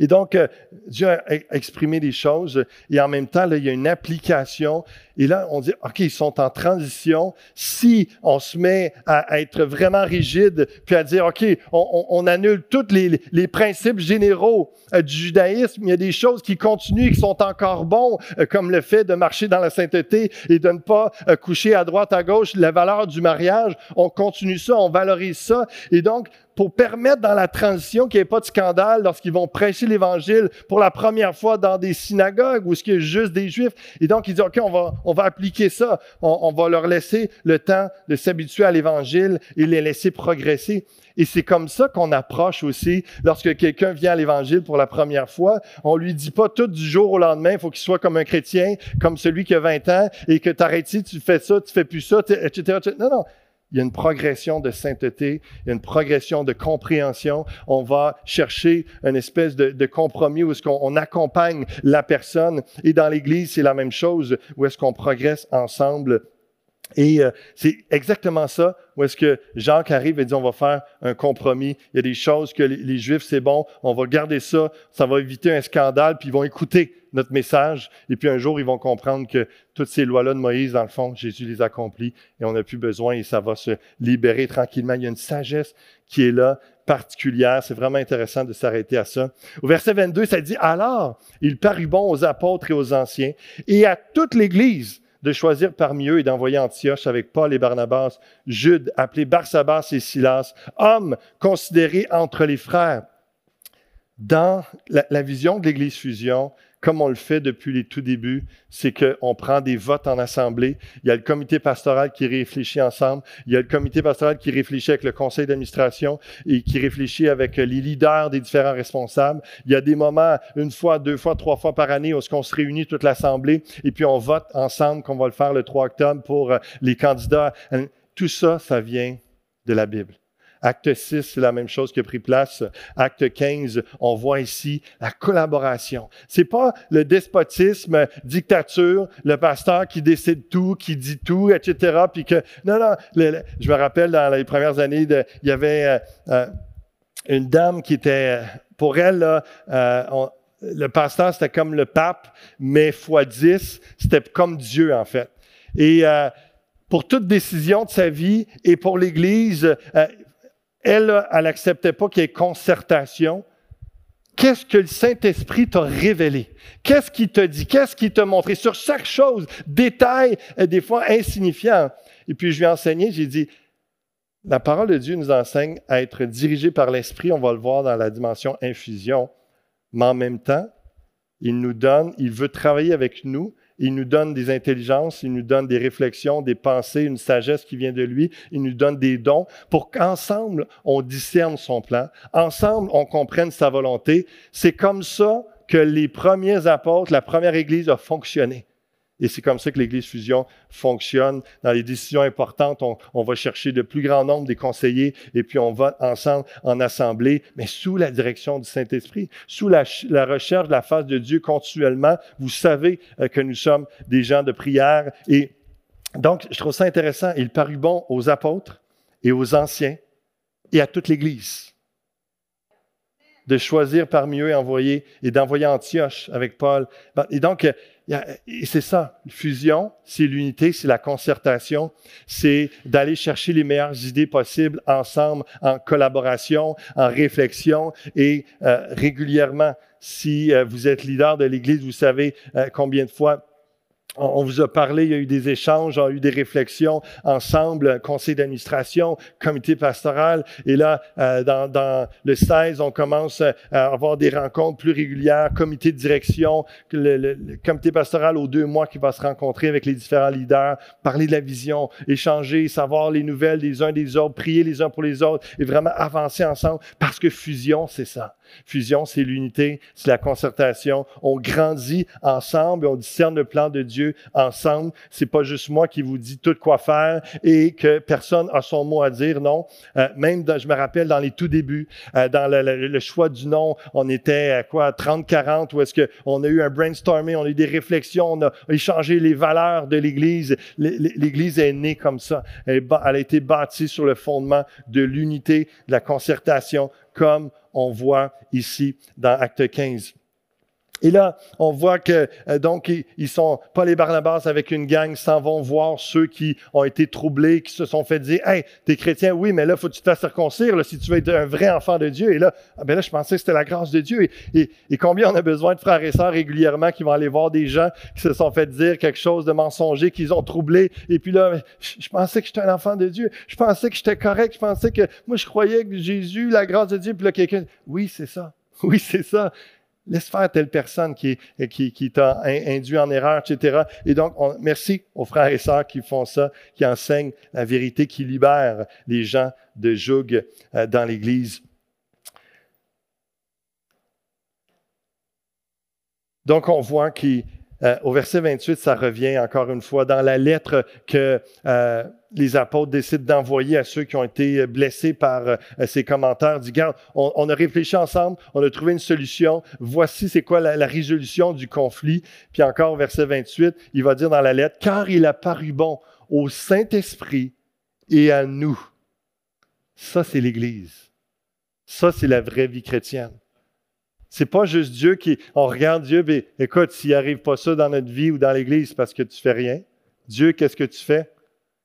Et donc, euh, Dieu a exprimé des choses et en même temps, là, il y a une application. Et là, on dit, OK, ils sont en transition. Si on se met à, être vraiment rigide, puis à dire, OK, on, annule tous les, principes généraux euh, du judaïsme, il y a des choses qui continuent qui sont encore bons, euh, comme le fait de marcher dans la sainteté et de ne pas coucher à droite, à gauche, la valeur du mariage. On continue ça, on valorise ça. Et donc, pour permettre dans la transition qu'il n'y ait pas de scandale lorsqu'ils vont prêcher l'Évangile pour la première fois dans des synagogues où il y a juste des Juifs. Et donc, il dit, OK, on va, on va appliquer ça. On, va leur laisser le temps de s'habituer à l'Évangile et les laisser progresser. Et c'est comme ça qu'on approche aussi lorsque quelqu'un vient à l'Évangile pour la première fois. On lui dit pas tout du jour au lendemain, il faut qu'il soit comme un chrétien, comme celui qui a 20 ans et que t'arrêtes, tu fais ça, tu fais plus ça, etc. Non, non il y a une progression de sainteté, il y a une progression de compréhension. On va chercher une espèce de, compromis où est-ce qu'on accompagne la personne. Et dans l'Église, c'est la même chose, où est-ce qu'on progresse ensemble. Et euh, c'est exactement ça où est-ce que Jacques arrive et dit on va faire un compromis. Il y a des choses que les, les Juifs, c'est bon, on va garder ça, ça va éviter un scandale, puis ils vont écouter notre message. Et puis un jour, ils vont comprendre que toutes ces lois-là de Moïse, dans le fond, Jésus les accomplit et on n'a plus besoin et ça va se libérer tranquillement. Il y a une sagesse qui est là, particulière. C'est vraiment intéressant de s'arrêter à ça. Au verset 22, ça dit, alors, il parut bon aux apôtres et aux anciens et à toute l'Église de choisir parmi eux et d'envoyer Antioche avec Paul et Barnabas, Jude, appelé Barsabas et Silas, hommes considérés entre les frères. Dans la, la vision de l'Église Fusion, comme on le fait depuis les tout débuts, c'est qu'on prend des votes en assemblée. Il y a le comité pastoral qui réfléchit ensemble. Il y a le comité pastoral qui réfléchit avec le conseil d'administration et qui réfléchit avec les leaders des différents responsables. Il y a des moments, une fois, deux fois, trois fois par année, où on se réunit toute l'assemblée et puis on vote ensemble, qu'on va le faire le 3 octobre pour les candidats. Tout ça, ça vient de la Bible. Acte 6, c'est la même chose qui a pris place. Acte 15, on voit ici la collaboration. C'est pas le despotisme, dictature, le pasteur qui décide tout, qui dit tout, etc. Puis que non, non. je me rappelle dans les premières années, il y avait euh, euh, une dame qui était, pour elle, euh, le pasteur c'était comme le pape, mais fois 10, c'était comme Dieu en fait. Et pour toute décision de sa vie et pour l'Église, elle, elle n'acceptait pas qu'il y ait concertation. Qu'est-ce que le Saint-Esprit t'a révélé? Qu'est-ce qu'il t'a dit? Qu'est-ce qu'il t'a montré? Sur chaque chose, détail, des fois insignifiant. Et puis je lui ai enseigné, j'ai dit, la parole de Dieu nous enseigne à être dirigé par l'Esprit, on va le voir dans la dimension infusion. mais en même temps, il nous donne, il veut travailler avec nous, il nous donne des intelligences, il nous donne des réflexions, des pensées, une sagesse qui vient de lui, il nous donne des dons pour qu'ensemble, on discerne son plan, ensemble, on comprenne sa volonté. C'est comme ça que les premiers apôtres, la première Église a fonctionné. Et c'est comme ça que l'Église Fusion fonctionne. Dans les décisions importantes, on, va chercher le plus grand nombre des conseillers et puis on va ensemble en assemblée, mais sous la direction du Saint-Esprit, sous la, recherche de la face de Dieu continuellement. Vous savez euh, que nous sommes des gens de prière. Et donc, je trouve ça intéressant. Il parut bon aux apôtres et aux anciens et à toute l'Église de choisir parmi eux envoyer et d'envoyer Antioche avec Paul. Et donc, c'est ça, fusion, c'est l'unité, c'est la concertation, c'est d'aller chercher les meilleures idées possibles ensemble, en collaboration, en réflexion et euh, régulièrement. Si euh, vous êtes leader de l'Église, vous savez euh, combien de fois on vous a parlé, il y a eu des échanges, on a eu des réflexions ensemble, conseil d'administration, comité pastoral. Et là, euh, dans, le 16, on commence à avoir des rencontres plus régulières, comité de direction, le, comité pastoral aux deux mois qui va se rencontrer avec les différents leaders, parler de la vision, échanger, savoir les nouvelles des uns des autres, prier les uns pour les autres et vraiment avancer ensemble parce que fusion, c'est ça. Fusion, c'est l'unité, c'est la concertation. On grandit ensemble et on discerne le plan de Dieu ensemble. C'est pas juste moi qui vous dis tout quoi faire et que personne a son mot à dire. Non. Euh, même, je me rappelle dans les tout débuts, euh, dans le, choix du nom, on était à quoi 30-40 où est-ce qu'on a eu un brainstorming, on a eu des réflexions, on a échangé les valeurs de l'Église. L'Église est née comme ça. Elle, elle a été bâtie sur le fondement de l'unité, de la concertation, comme on voit ici dans Acte 15. Et là, on voit que euh, donc ils sont pas les Barnabas avec une gang s'en vont voir ceux qui ont été troublés, qui se sont fait dire "Hey, t'es chrétien, oui, mais là faut que tu te circoncire si tu veux être un vrai enfant de Dieu." Et là, ah ben là je pensais que c'était la grâce de Dieu. Et, et, combien on a besoin de frères et sœurs régulièrement qui vont aller voir des gens qui se sont fait dire quelque chose de mensonger, qu'ils ont troublé. Et puis là, je, pensais que j'étais un enfant de Dieu. Je pensais que j'étais correct. Je pensais que moi je croyais que Jésus, la grâce de Dieu. Puis là quelqu'un, oui, c'est ça. (laughs) Oui, c'est ça laisse faire telle personne qui, t'a induit en erreur, etc. Et donc, merci aux frères et sœurs qui font ça, qui enseignent la vérité, qui libèrent les gens de joug euh, dans l'Église. Donc, on voit qu'il euh, au verset 28, ça revient encore une fois dans la lettre que euh, les apôtres décident d'envoyer à ceux qui ont été blessés par euh, ces commentaires. Dit, garde, on, a réfléchi ensemble, on a trouvé une solution. Voici c'est quoi la, résolution du conflit. Puis encore, verset 28, il va dire dans la lettre, car il a paru bon au Saint-Esprit et à nous. Ça, c'est l'Église. Ça, c'est la vraie vie chrétienne. C'est pas juste Dieu qui, on regarde Dieu, mais écoute, s'il arrive pas ça dans notre vie ou dans l'Église, parce que tu fais rien. Dieu, qu'est-ce que tu fais?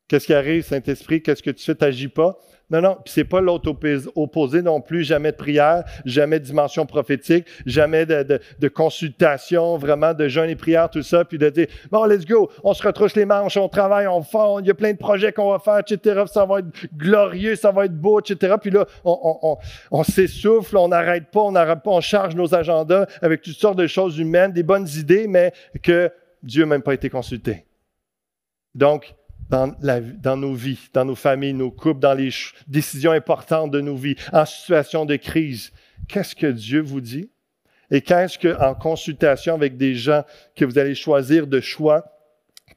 Qu'est-ce qui arrive, Saint-Esprit? Qu'est-ce que tu fais? T'agis pas? Non, non, puis c'est pas l'autre opposé non plus, jamais de prière, jamais de dimension prophétique, jamais de, consultation, vraiment de jeûne et prière, tout ça, puis de dire, bon, let's go, on se retrousse les manches, on travaille, on fait, il y a plein de projets qu'on va faire, etc., ça va être glorieux, ça va être beau, etc., puis là, on, s'essouffle, on n'arrête pas, on n'arrête pas, on charge nos agendas avec toutes sortes de choses humaines, des bonnes idées, mais que Dieu n'a même pas été consulté. Donc, dans, nos vies, dans nos familles, nos couples, dans les décisions importantes de nos vies, en situation de crise. Qu'est-ce que Dieu vous dit? Et qu'est-ce qu'en consultation avec des gens que vous allez choisir de choix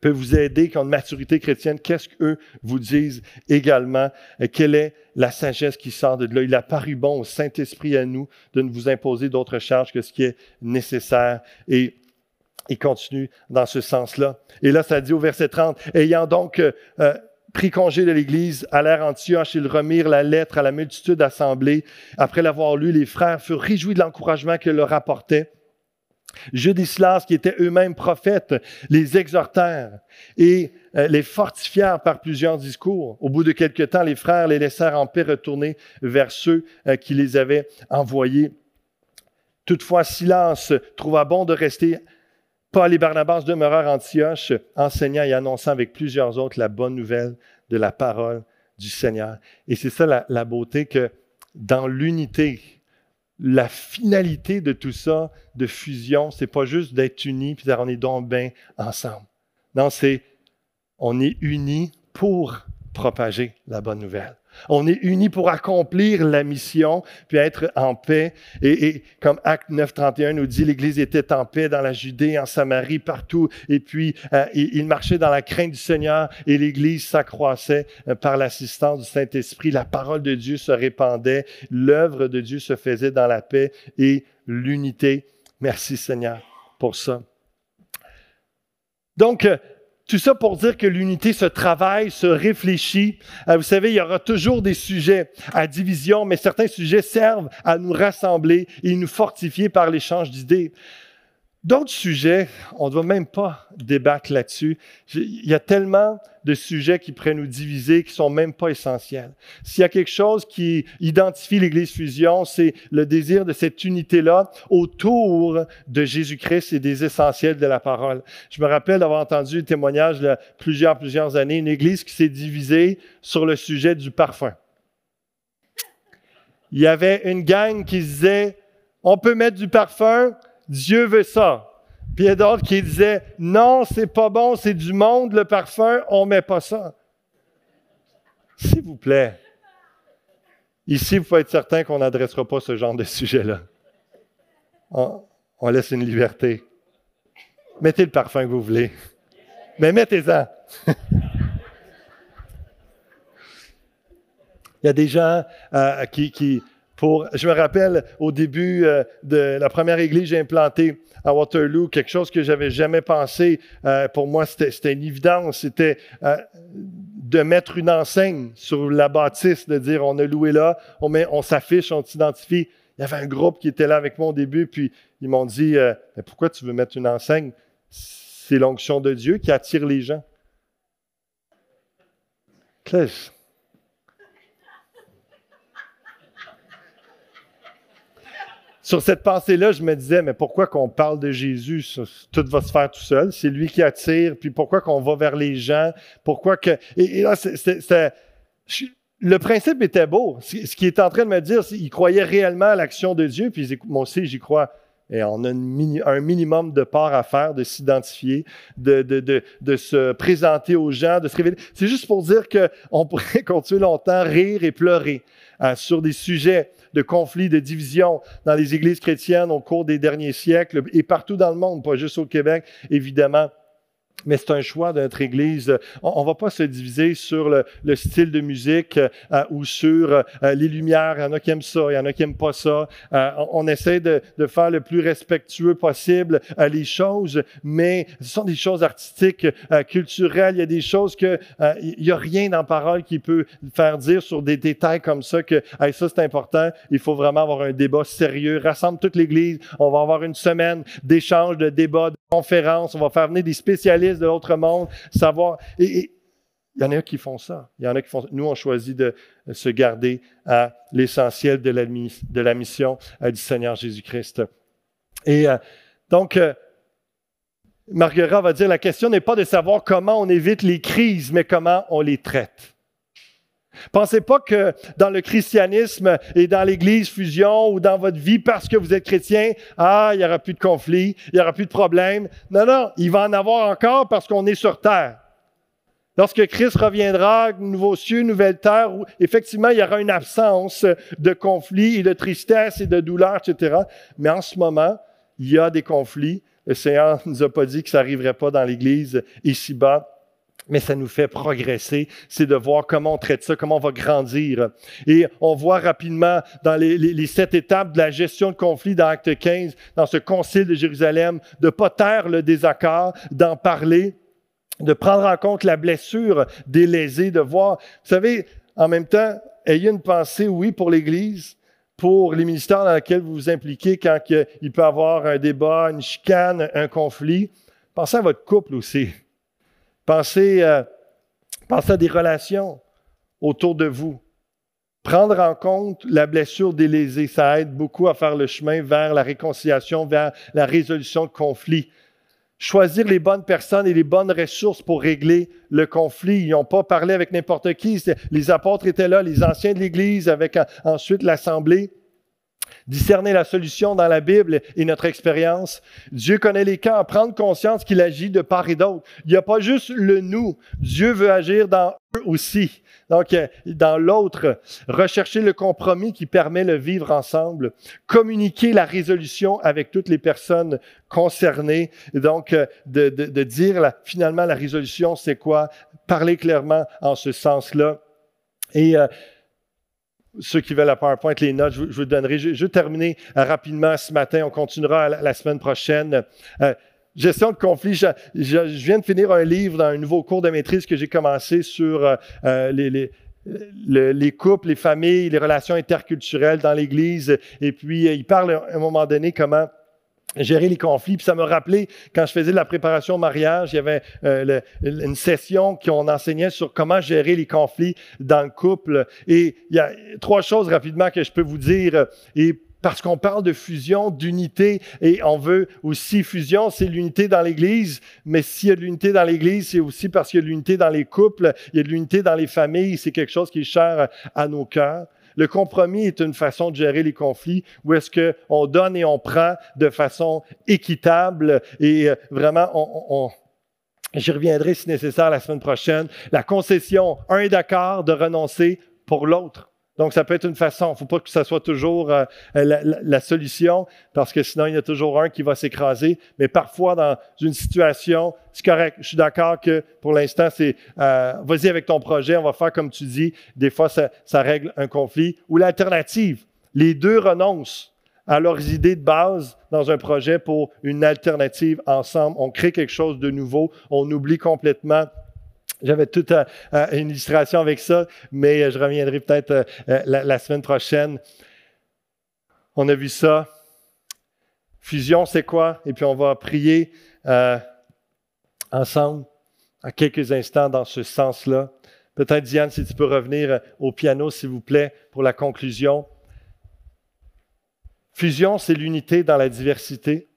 peut vous aider, qui ont une maturité chrétienne, qu'est-ce qu'eux vous disent également? Quelle est la sagesse qui sort de là? Il a paru bon au Saint-Esprit à nous de ne vous imposer d'autres charges que ce qui est nécessaire. Et il continue dans ce sens-là. Et là, ça dit au verset 30, ayant donc euh, euh, pris congé de l'Église, allèrent Antioche, ils remirent la lettre à la multitude assemblée. Après l'avoir lu, les frères furent réjouis de l'encouragement qu'elle leur apportait. Jude et Silas, qui étaient eux-mêmes prophètes, les exhortèrent et euh, les fortifièrent par plusieurs discours. Au bout de quelque temps, les frères les laissèrent en paix retourner vers ceux qui les avaient envoyés. Toutefois, Silas trouva bon de rester Paul et Barnabas demeurèrent à Antioche, enseignant et annonçant avec plusieurs autres la bonne nouvelle de la parole du Seigneur. Et c'est ça la, beauté que dans l'unité, la finalité de tout ça, de fusion, c'est pas juste d'être unis puis on est donc bien ensemble. Non, c'est on est unis pour propager la bonne nouvelle. On est unis pour accomplir la mission, puis être en paix. Et, comme Acte 9, 31 nous dit, l'Église était en paix dans la Judée, en Samarie, partout. Et puis, euh, il marchait dans la crainte du Seigneur et l'Église s'accroissait euh, par l'assistance du Saint-Esprit. La parole de Dieu se répandait, l'œuvre de Dieu se faisait dans la paix et l'unité. Merci Seigneur pour ça. Donc, euh, tout ça pour dire que l'unité se travaille, se réfléchit. Euh, vous savez, il y aura toujours des sujets à division, mais certains sujets servent à nous rassembler et nous fortifier par l'échange d'idées. D'autres sujets, on ne doit même pas débattre là-dessus. Il y a tellement de sujets qui pourraient nous diviser, qui sont même pas essentiels. S'il y a quelque chose qui identifie l'Église Fusion, c'est le désir de cette unité-là autour de Jésus-Christ et des essentiels de la parole. Je me rappelle d'avoir entendu un témoignage de plusieurs, plusieurs années, une Église qui s'est divisée sur le sujet du parfum. Il y avait une gang qui disait, on peut mettre du parfum, Dieu veut ça. Puis il y a d'autres qui disaient, non, c'est pas bon, c'est du monde, le parfum, on met pas ça. S'il vous plaît. Ici, vous pouvez être certain qu'on n'adressera pas ce genre de sujet-là. On, on, laisse une liberté. Mettez le parfum que vous voulez. Mais mettez-en. (laughs) Il y a des gens euh, qui, je me rappelle au début euh, de la première église implantée à Waterloo, quelque chose que j'avais jamais pensé. Euh, pour moi, c'était une évidence. C'était euh, de mettre une enseigne sur la bâtisse, de dire on a loué là, on, s'affiche, on s'identifie. Il y avait un groupe qui était là avec moi au début, puis ils m'ont dit Mais pourquoi tu veux mettre une enseigne? C'est l'onction de Dieu qui attire les gens. Qu'est-ce sur cette pensée-là, je me disais, mais pourquoi qu'on parle de Jésus? Tout va se faire tout seul. C'est lui qui attire. Puis pourquoi qu'on va vers les gens? Pourquoi que... Et, là, c'est, le principe était beau. Ce qu'il est en train de me dire, c'est qu'il croyait réellement à l'action de Dieu. Puis moi aussi, j'y crois. Et on a un minimum de part à faire, de s'identifier, de, se présenter aux gens, de se révéler. C'est juste pour dire qu'on pourrait (laughs) continuer longtemps, rire et pleurer euh, sur des sujets de conflits, de divisions dans les églises chrétiennes au cours des derniers siècles et partout dans le monde, pas juste au Québec, évidemment mais c'est un choix de notre Église. On ne va pas se diviser sur le, style de musique euh, ou sur euh, les lumières. Il y en a qui aiment ça, il y en a qui n'aiment pas ça. Euh, on, essaie de, faire le plus respectueux possible les choses, mais ce sont des choses artistiques, culturelles. Il y a des choses que il n'y a rien dans la parole qui peut faire dire sur des détails comme ça que ça c'est important. Il faut vraiment avoir un débat sérieux. Rassemble toute l'Église. On va avoir une semaine d'échanges, de débats, On va faire venir des spécialistes de l'autre monde, savoir. Il y en a qui font ça. Il y en a qui font Nous, on choisit de se garder à l'essentiel de la, de la mission euh, du Seigneur Jésus-Christ. Et euh, donc, euh, Marguerite va dire, la question n'est pas de savoir comment on évite les crises, mais comment on les traite. Pensez pas que dans le christianisme et dans l'Église fusion ou dans votre vie, parce que vous êtes chrétien, ah, il n'y aura plus de conflits, il n'y aura plus de problèmes. Non, non, il va en avoir encore parce qu'on est sur terre. Lorsque Christ reviendra, nouveaux cieux, nouvelle terre, où effectivement il y aura une absence de conflits et de tristesse et de douleur, etc. Mais en ce moment, il y a des conflits. Le Seigneur ne nous a pas dit que ça n'arriverait pas dans l'Église ici-bas mais ça nous fait progresser, c'est de voir comment on traite ça, comment on va grandir. Et on voit rapidement dans les, sept étapes de la gestion de conflit dans Acte 15, dans ce concile de Jérusalem, de pas taire le désaccord, d'en parler, de prendre en compte la blessure des lésés, de voir, vous savez, en même temps, ayez une pensée, oui, pour l'Église, pour les ministères dans lesquels vous vous impliquez quand il peut y avoir un débat, une chicane, un conflit. Pensez à votre couple aussi. Pensez, euh, pensez à des relations autour de vous. Prendre en compte la blessure des lésés, ça aide beaucoup à faire le chemin vers la réconciliation, vers la résolution de conflits. Choisir les bonnes personnes et les bonnes ressources pour régler le conflit. Ils n'ont pas parlé avec n'importe qui. Les apôtres étaient là, les anciens de l'Église, avec ensuite l'Assemblée. Discerner la solution dans la Bible et notre expérience. Dieu connaît les cas, prendre conscience qu'il agit de part et d'autre. Il n'y a pas juste le nous. Dieu veut agir dans eux aussi. Donc, euh, dans l'autre, rechercher le compromis qui permet le vivre ensemble, communiquer la résolution avec toutes les personnes concernées. Donc, euh, de, de, dire finalement la résolution, c'est quoi? Parler clairement en ce sens-là. Et euh, ceux qui veulent la PowerPoint, les notes, je, vous donnerai. Je, vais terminer euh, rapidement ce matin. On continuera la, semaine prochaine. Euh, gestion de conflit. Je, viens de finir un livre dans un nouveau cours de maîtrise que j'ai commencé sur euh, les, les, couples, les familles, les relations interculturelles dans l'Église. Et puis, il parle à un moment donné comment gérer les conflits. Puis ça me rappelait, quand je faisais de la préparation au mariage, il y avait euh, une session qu'on enseignait sur comment gérer les conflits dans le couple. Et il y a trois choses rapidement que je peux vous dire. Et parce qu'on parle de fusion, d'unité, et on veut aussi fusion, c'est l'unité dans l'Église, mais s'il y a de l'unité dans l'Église, c'est aussi parce qu'il y a de l'unité dans les couples, il y a de l'unité dans les familles, c'est quelque chose qui est cher à nos cœurs. Le compromis est une façon de gérer les conflits où est-ce qu'on donne et on prend de façon équitable et euh, vraiment J'y reviendrai si nécessaire la semaine prochaine. La concession, un est d'accord de renoncer pour l'autre. Donc, ça peut être une façon. Il ne faut pas que ça soit toujours euh, la, solution, parce que sinon, il y a toujours un qui va s'écraser. Mais parfois, dans une situation, c'est correct. Je suis d'accord que pour l'instant, c'est euh, vas-y avec ton projet, on va faire comme tu dis. Des fois, ça règle un conflit. Ou l'alternative, les deux renoncent à leurs idées de base dans un projet pour une alternative ensemble. On crée quelque chose de nouveau. On oublie complètement j'avais toute euh, euh, une illustration avec ça, mais euh, je reviendrai peut-être la, semaine prochaine. On a vu ça. Fusion, c'est quoi? Et puis on va prier ensemble à quelques instants dans ce sens-là. Peut-être, Diane, si tu peux revenir au piano, s'il vous plaît, pour la conclusion. Fusion, c'est l'unité dans la diversité.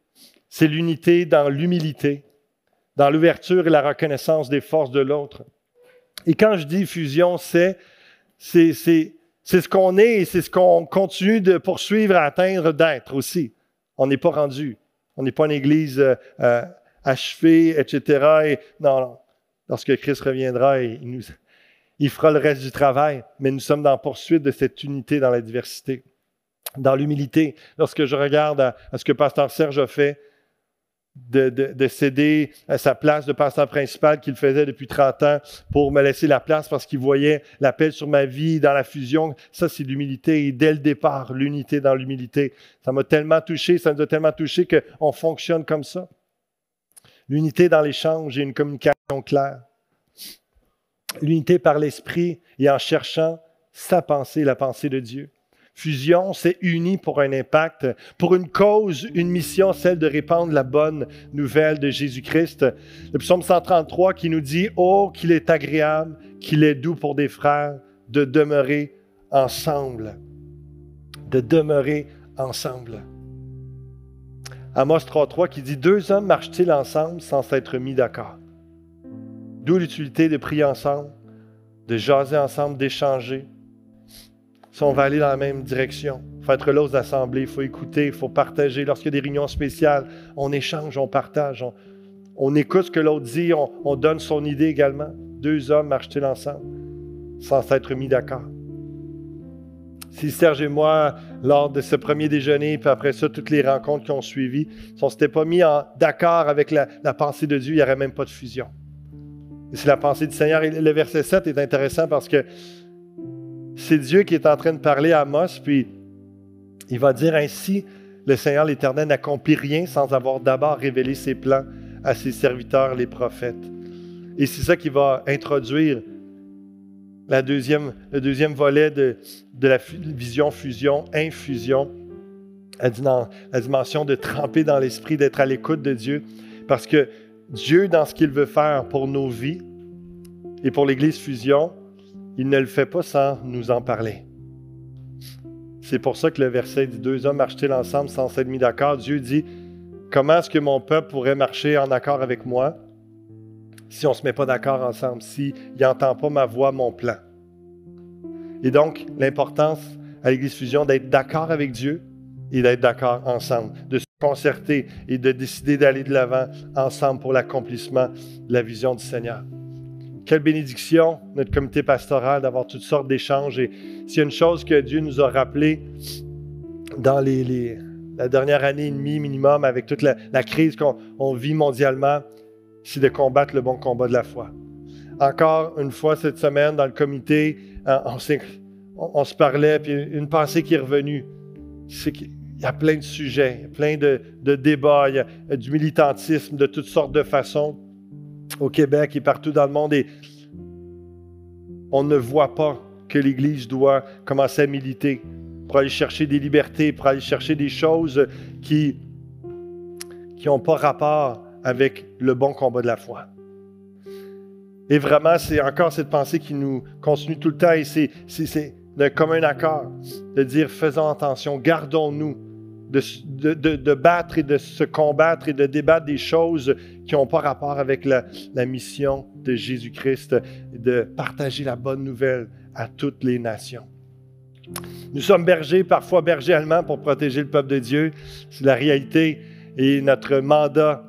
C'est l'unité dans l'humilité dans l'ouverture et la reconnaissance des forces de l'autre. Et quand je dis fusion, c'est, c'est, ce qu'on est et c'est ce qu'on continue de poursuivre à atteindre d'être aussi. On n'est pas rendu. On n'est pas une église euh, euh, achevée, etc. Et, non, non. Lorsque Christ reviendra, il, il fera le reste du travail, mais nous sommes dans la poursuite de cette unité dans la diversité, dans l'humilité. Lorsque je regarde à ce que Pasteur Serge a fait, de, céder à sa place de pasteur principal qu'il faisait depuis 30 ans pour me laisser la place parce qu'il voyait l'appel sur ma vie dans la fusion. Ça, c'est l'humilité. Et dès le départ, l'unité dans l'humilité. Ça m'a tellement touché, ça nous a tellement touché qu'on fonctionne comme ça. L'unité dans l'échange et une communication claire. L'unité par l'esprit et en cherchant sa pensée, la pensée de Dieu fusion s'est unie pour un impact, pour une cause, une mission, celle de répandre la bonne nouvelle de Jésus-Christ. Le psaume 133 qui nous dit, Oh, qu'il est agréable, qu'il est doux pour des frères de demeurer ensemble, de demeurer ensemble. Amos 3.3 qui dit, Deux hommes marchent-ils ensemble sans s'être mis d'accord? D'où l'utilité de prier ensemble, de jaser ensemble, d'échanger, si on va aller dans la même direction. Il faut être là aux assemblées, il faut écouter, il faut partager. Lorsqu'il y a des réunions spéciales, on échange, on partage, on, écoute ce que l'autre dit, on, donne son idée également. Deux hommes marchent-ils ensemble sans s'être mis d'accord? Si Serge et moi, lors de ce premier déjeuner, puis après ça, toutes les rencontres qui ont suivi, si on ne s'était pas mis d'accord avec la, pensée de Dieu, il n'y aurait même pas de fusion. c'est la pensée du Seigneur. Le verset 7 est intéressant parce que c'est Dieu qui est en train de parler à Amos, puis il va dire ainsi, le Seigneur l'Éternel n'accomplit rien sans avoir d'abord révélé ses plans à ses serviteurs, les prophètes. Et c'est ça qui va introduire la deuxième, le deuxième volet de, la vision fusion, infusion, la, la dimension de tremper dans l'esprit, d'être à l'écoute de Dieu. Parce que Dieu, dans ce qu'il veut faire pour nos vies et pour l'Église fusion, il ne le fait pas sans nous en parler. C'est pour ça que le verset dit Deux hommes marchent-ils ensemble sans s'être mis d'accord? Dieu dit Comment est-ce que mon peuple pourrait marcher en accord avec moi si on ne se met pas d'accord ensemble, s'il n'entend pas ma voix, mon plan? Et donc, l'importance à l'Église Fusion d'être d'accord avec Dieu, et d'être d'accord ensemble, de se concerter et de décider d'aller de l'avant ensemble pour l'accomplissement de la vision du Seigneur. Quelle bénédiction, notre comité pastoral, d'avoir toutes sortes d'échanges. Et s'il y a une chose que Dieu nous a rappelé dans la dernière année et demie minimum, avec toute la, crise qu'on vit mondialement, c'est de combattre le bon combat de la foi. Encore une fois cette semaine, dans le comité, hein, on, se parlait, puis une pensée qui est revenue, c'est qu'il y a plein de sujets, plein de, débats, il y a du militantisme de toutes sortes de façons au Québec et partout dans le monde. Et on ne voit pas que l'Église doit commencer à militer pour aller chercher des libertés, pour aller chercher des choses qui n'ont pas rapport avec le bon combat de la foi. Et vraiment, c'est encore cette pensée qui nous continue tout le temps et c'est d'un commun accord de dire faisons attention, gardons-nous de, de, battre et de se combattre et de débattre des choses qui n'ont pas rapport avec la, la mission de Jésus-Christ, de partager la bonne nouvelle à toutes les nations. Nous sommes bergers, parfois bergers allemands pour protéger le peuple de Dieu. C'est la réalité et notre mandat,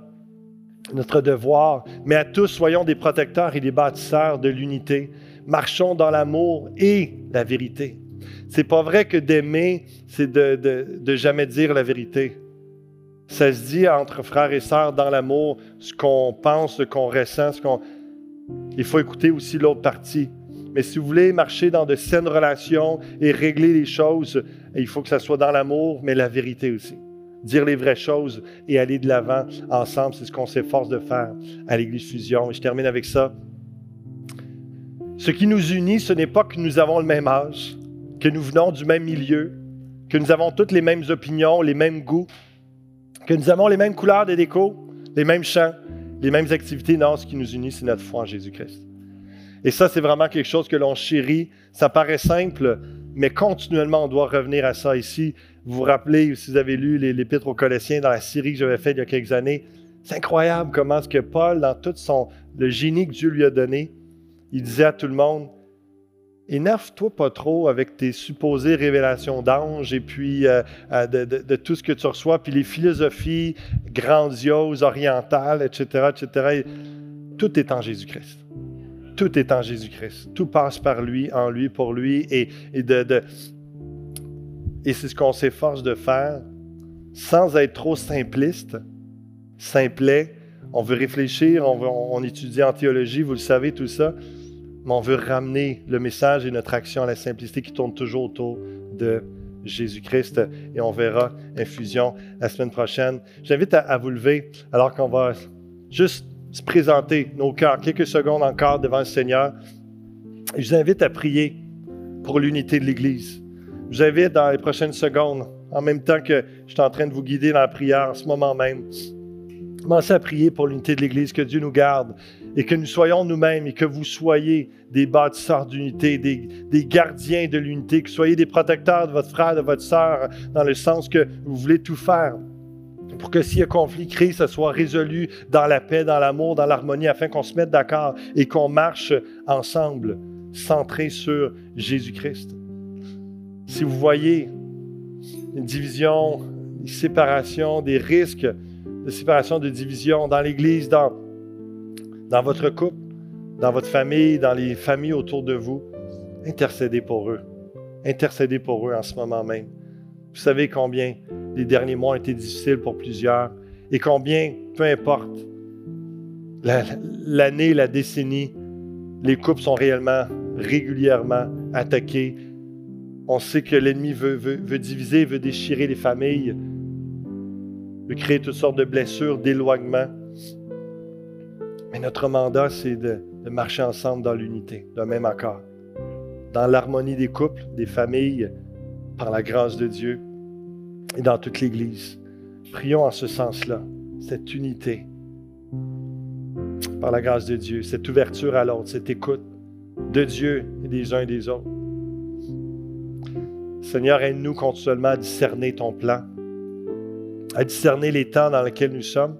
notre devoir. Mais à tous, soyons des protecteurs et des bâtisseurs de l'unité. Marchons dans l'amour et la vérité. C'est pas vrai que d'aimer, c'est de, de, jamais dire la vérité. Ça se dit entre frères et sœurs dans l'amour, ce qu'on pense, ce qu'on ressent, ce qu'on. Il faut écouter aussi l'autre partie. Mais si vous voulez marcher dans de saines relations et régler les choses, il faut que ça soit dans l'amour, mais la vérité aussi. Dire les vraies choses et aller de l'avant ensemble, c'est ce qu'on s'efforce de faire à l'Église Fusion. Et je termine avec ça. Ce qui nous unit, ce n'est pas que nous avons le même âge, que nous venons du même milieu, que nous avons toutes les mêmes opinions, les mêmes goûts, que nous avons les mêmes couleurs de déco, les mêmes chants, les mêmes activités. Non, ce qui nous unit, c'est notre foi en Jésus-Christ. Et ça, c'est vraiment quelque chose que l'on chérit. Ça paraît simple, mais continuellement, on doit revenir à ça ici. Vous vous rappelez, si vous avez lu l'Épître aux Colossiens dans la série que j'avais faite il y a quelques années, c'est incroyable comment ce que Paul, dans tout son, le génie que Dieu lui a donné, il disait à tout le monde, énerve-toi pas trop avec tes supposées révélations d'anges et puis euh, euh, de, tout ce que tu reçois, puis les philosophies grandioses, orientales, etc., etc. Tout est en Jésus-Christ tout est en Jésus-Christ. Tout passe par lui, en lui, pour lui. Et, de, et c'est ce qu'on s'efforce de faire sans être trop simpliste, simplet. On veut réfléchir, on, on étudie en théologie, vous le savez, tout ça. Mais on veut ramener le message et notre action à la simplicité qui tourne toujours autour de Jésus-Christ. Et on verra infusion la semaine prochaine. J'invite à, vous lever alors qu'on va juste se présenter nos cœurs quelques secondes encore devant le Seigneur. je vous invite à prier pour l'unité de l'Église. Je vous invite dans les prochaines secondes, en même temps que je suis en train de vous guider dans la prière en ce moment même, commencez à prier pour l'unité de l'Église, que Dieu nous garde et que nous soyons nous-mêmes et que vous soyez des bâtisseurs d'unité, des, gardiens de l'unité, que soyez des protecteurs de votre frère, de votre sœur, dans le sens que vous voulez tout faire pour que s'il y a conflit, crise, ça soit résolu dans la paix, dans l'amour, dans l'harmonie, afin qu'on se mette d'accord et qu'on marche ensemble, centré sur Jésus-Christ. Si vous voyez une division, une séparation, des risques de séparation, de division dans l'Église, dans, dans votre couple, dans votre famille, dans les familles autour de vous, intercédez pour eux. Intercédez pour eux en ce moment même. Vous savez combien les derniers mois ont été difficiles pour plusieurs et combien, peu importe l'année, la, décennie, les couples sont réellement, régulièrement attaqués. On sait que l'ennemi veut, diviser, veut déchirer les familles, veut créer toutes sortes de blessures, d'éloignement. Mais notre mandat, c'est de, marcher ensemble dans l'unité, d'un même accord, dans l'harmonie des couples, des familles, par la grâce de Dieu et dans toute l'Église. Prions en ce sens-là, cette unité, par la grâce de Dieu, cette ouverture à l'autre, cette écoute de Dieu et des uns et des autres. Seigneur, aide-nous continuellement à discerner ton plan, à discerner les temps dans lesquels nous sommes.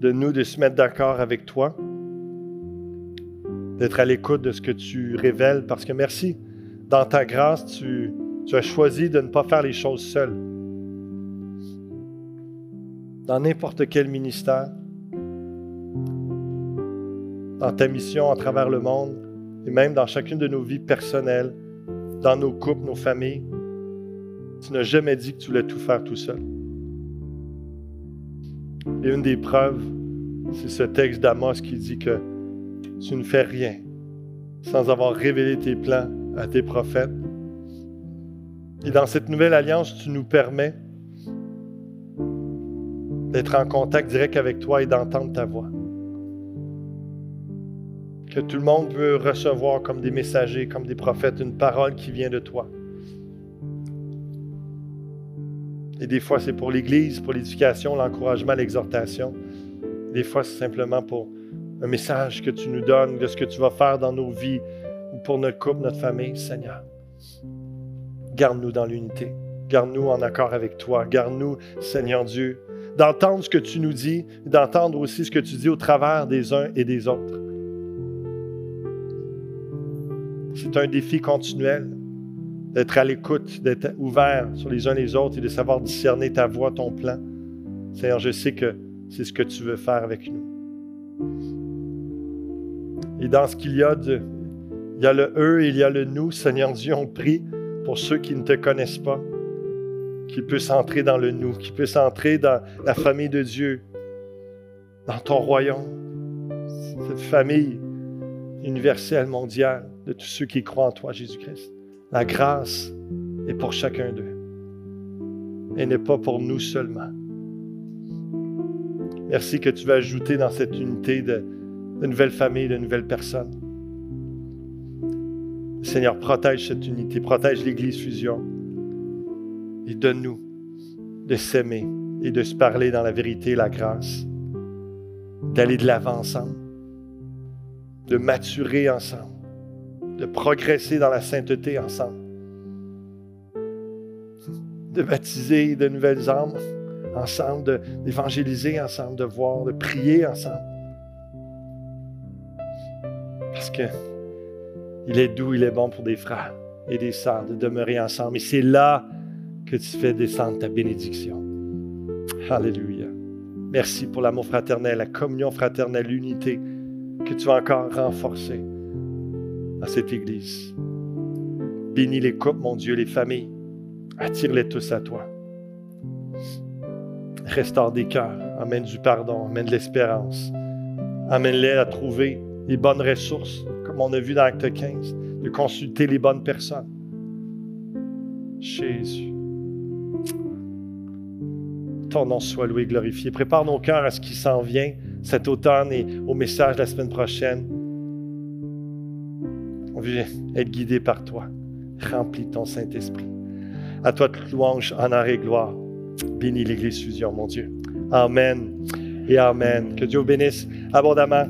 De nous de se mettre d'accord avec toi d'être à l'écoute de ce que tu révèles, parce que merci, dans ta grâce, tu, as choisi de ne pas faire les choses seul. Dans n'importe quel ministère, dans ta mission à travers le monde, et même dans chacune de nos vies personnelles, dans nos couples, nos familles, tu n'as jamais dit que tu voulais tout faire tout seul. Et une des preuves, c'est ce texte d'Amos qui dit que tu ne fais rien sans avoir révélé tes plans à tes prophètes. Et dans cette nouvelle alliance, tu nous permets d'être en contact direct avec toi et d'entendre ta voix. Que tout le monde peut recevoir comme des messagers, comme des prophètes, une parole qui vient de toi. Et des fois, c'est pour l'Église, pour l'éducation, l'encouragement, l'exhortation. Des fois, c'est simplement pour un message que tu nous donnes de ce que tu vas faire dans nos vies ou pour notre couple, notre famille, Seigneur. Garde-nous dans l'unité. Garde-nous en accord avec toi. Garde-nous, Seigneur Dieu, d'entendre ce que tu nous dis, d'entendre aussi ce que tu dis au travers des uns et des autres. C'est un défi continuel d'être à l'écoute, d'être ouvert sur les uns les autres et de savoir discerner ta voix, ton plan. Seigneur, je sais que c'est ce que tu veux faire avec nous. Et dans ce qu'il y a de, il y a le eux et il y a le nous. Seigneur Dieu, on prie pour ceux qui ne te connaissent pas, qu'ils puissent entrer dans le nous, qu'ils puissent entrer dans la famille de Dieu, dans ton royaume, cette famille universelle, mondiale, de tous ceux qui croient en toi, Jésus-Christ. La grâce est pour chacun d'eux et n'est pas pour nous seulement. Merci que tu vas ajouter dans cette unité de, de nouvelles familles, de nouvelles personnes. Seigneur, protège cette unité, protège l'Église Fusion et donne-nous de s'aimer et de se parler dans la vérité et la grâce, d'aller de l'avant ensemble, de maturer ensemble de progresser dans la sainteté ensemble, de baptiser de nouvelles âmes ensemble, d'évangéliser ensemble, de voir, de prier ensemble. Parce que il est doux, il est bon pour des frères et des sœurs de demeurer ensemble. Et c'est là que tu fais descendre ta bénédiction. Alléluia. Merci pour l'amour fraternel, la communion fraternelle, l'unité que tu vas encore renforcer à cette Église. Bénis les couples, mon Dieu, les familles. Attire-les tous à toi. Restaure des cœurs. Amène du pardon. Amène de l'espérance. Amène-les à trouver les bonnes ressources, comme on a vu dans Acte 15, de consulter les bonnes personnes. Jésus. Ton nom soit loué, glorifié. Prépare nos cœurs à ce qui s'en vient cet automne et au message la semaine prochaine. On veut être guidé par toi. Remplis ton Saint-Esprit. À toi toute louange, honneur et gloire. Bénis l'Église Fusion, mon Dieu. Amen et Amen. Que Dieu bénisse abondamment.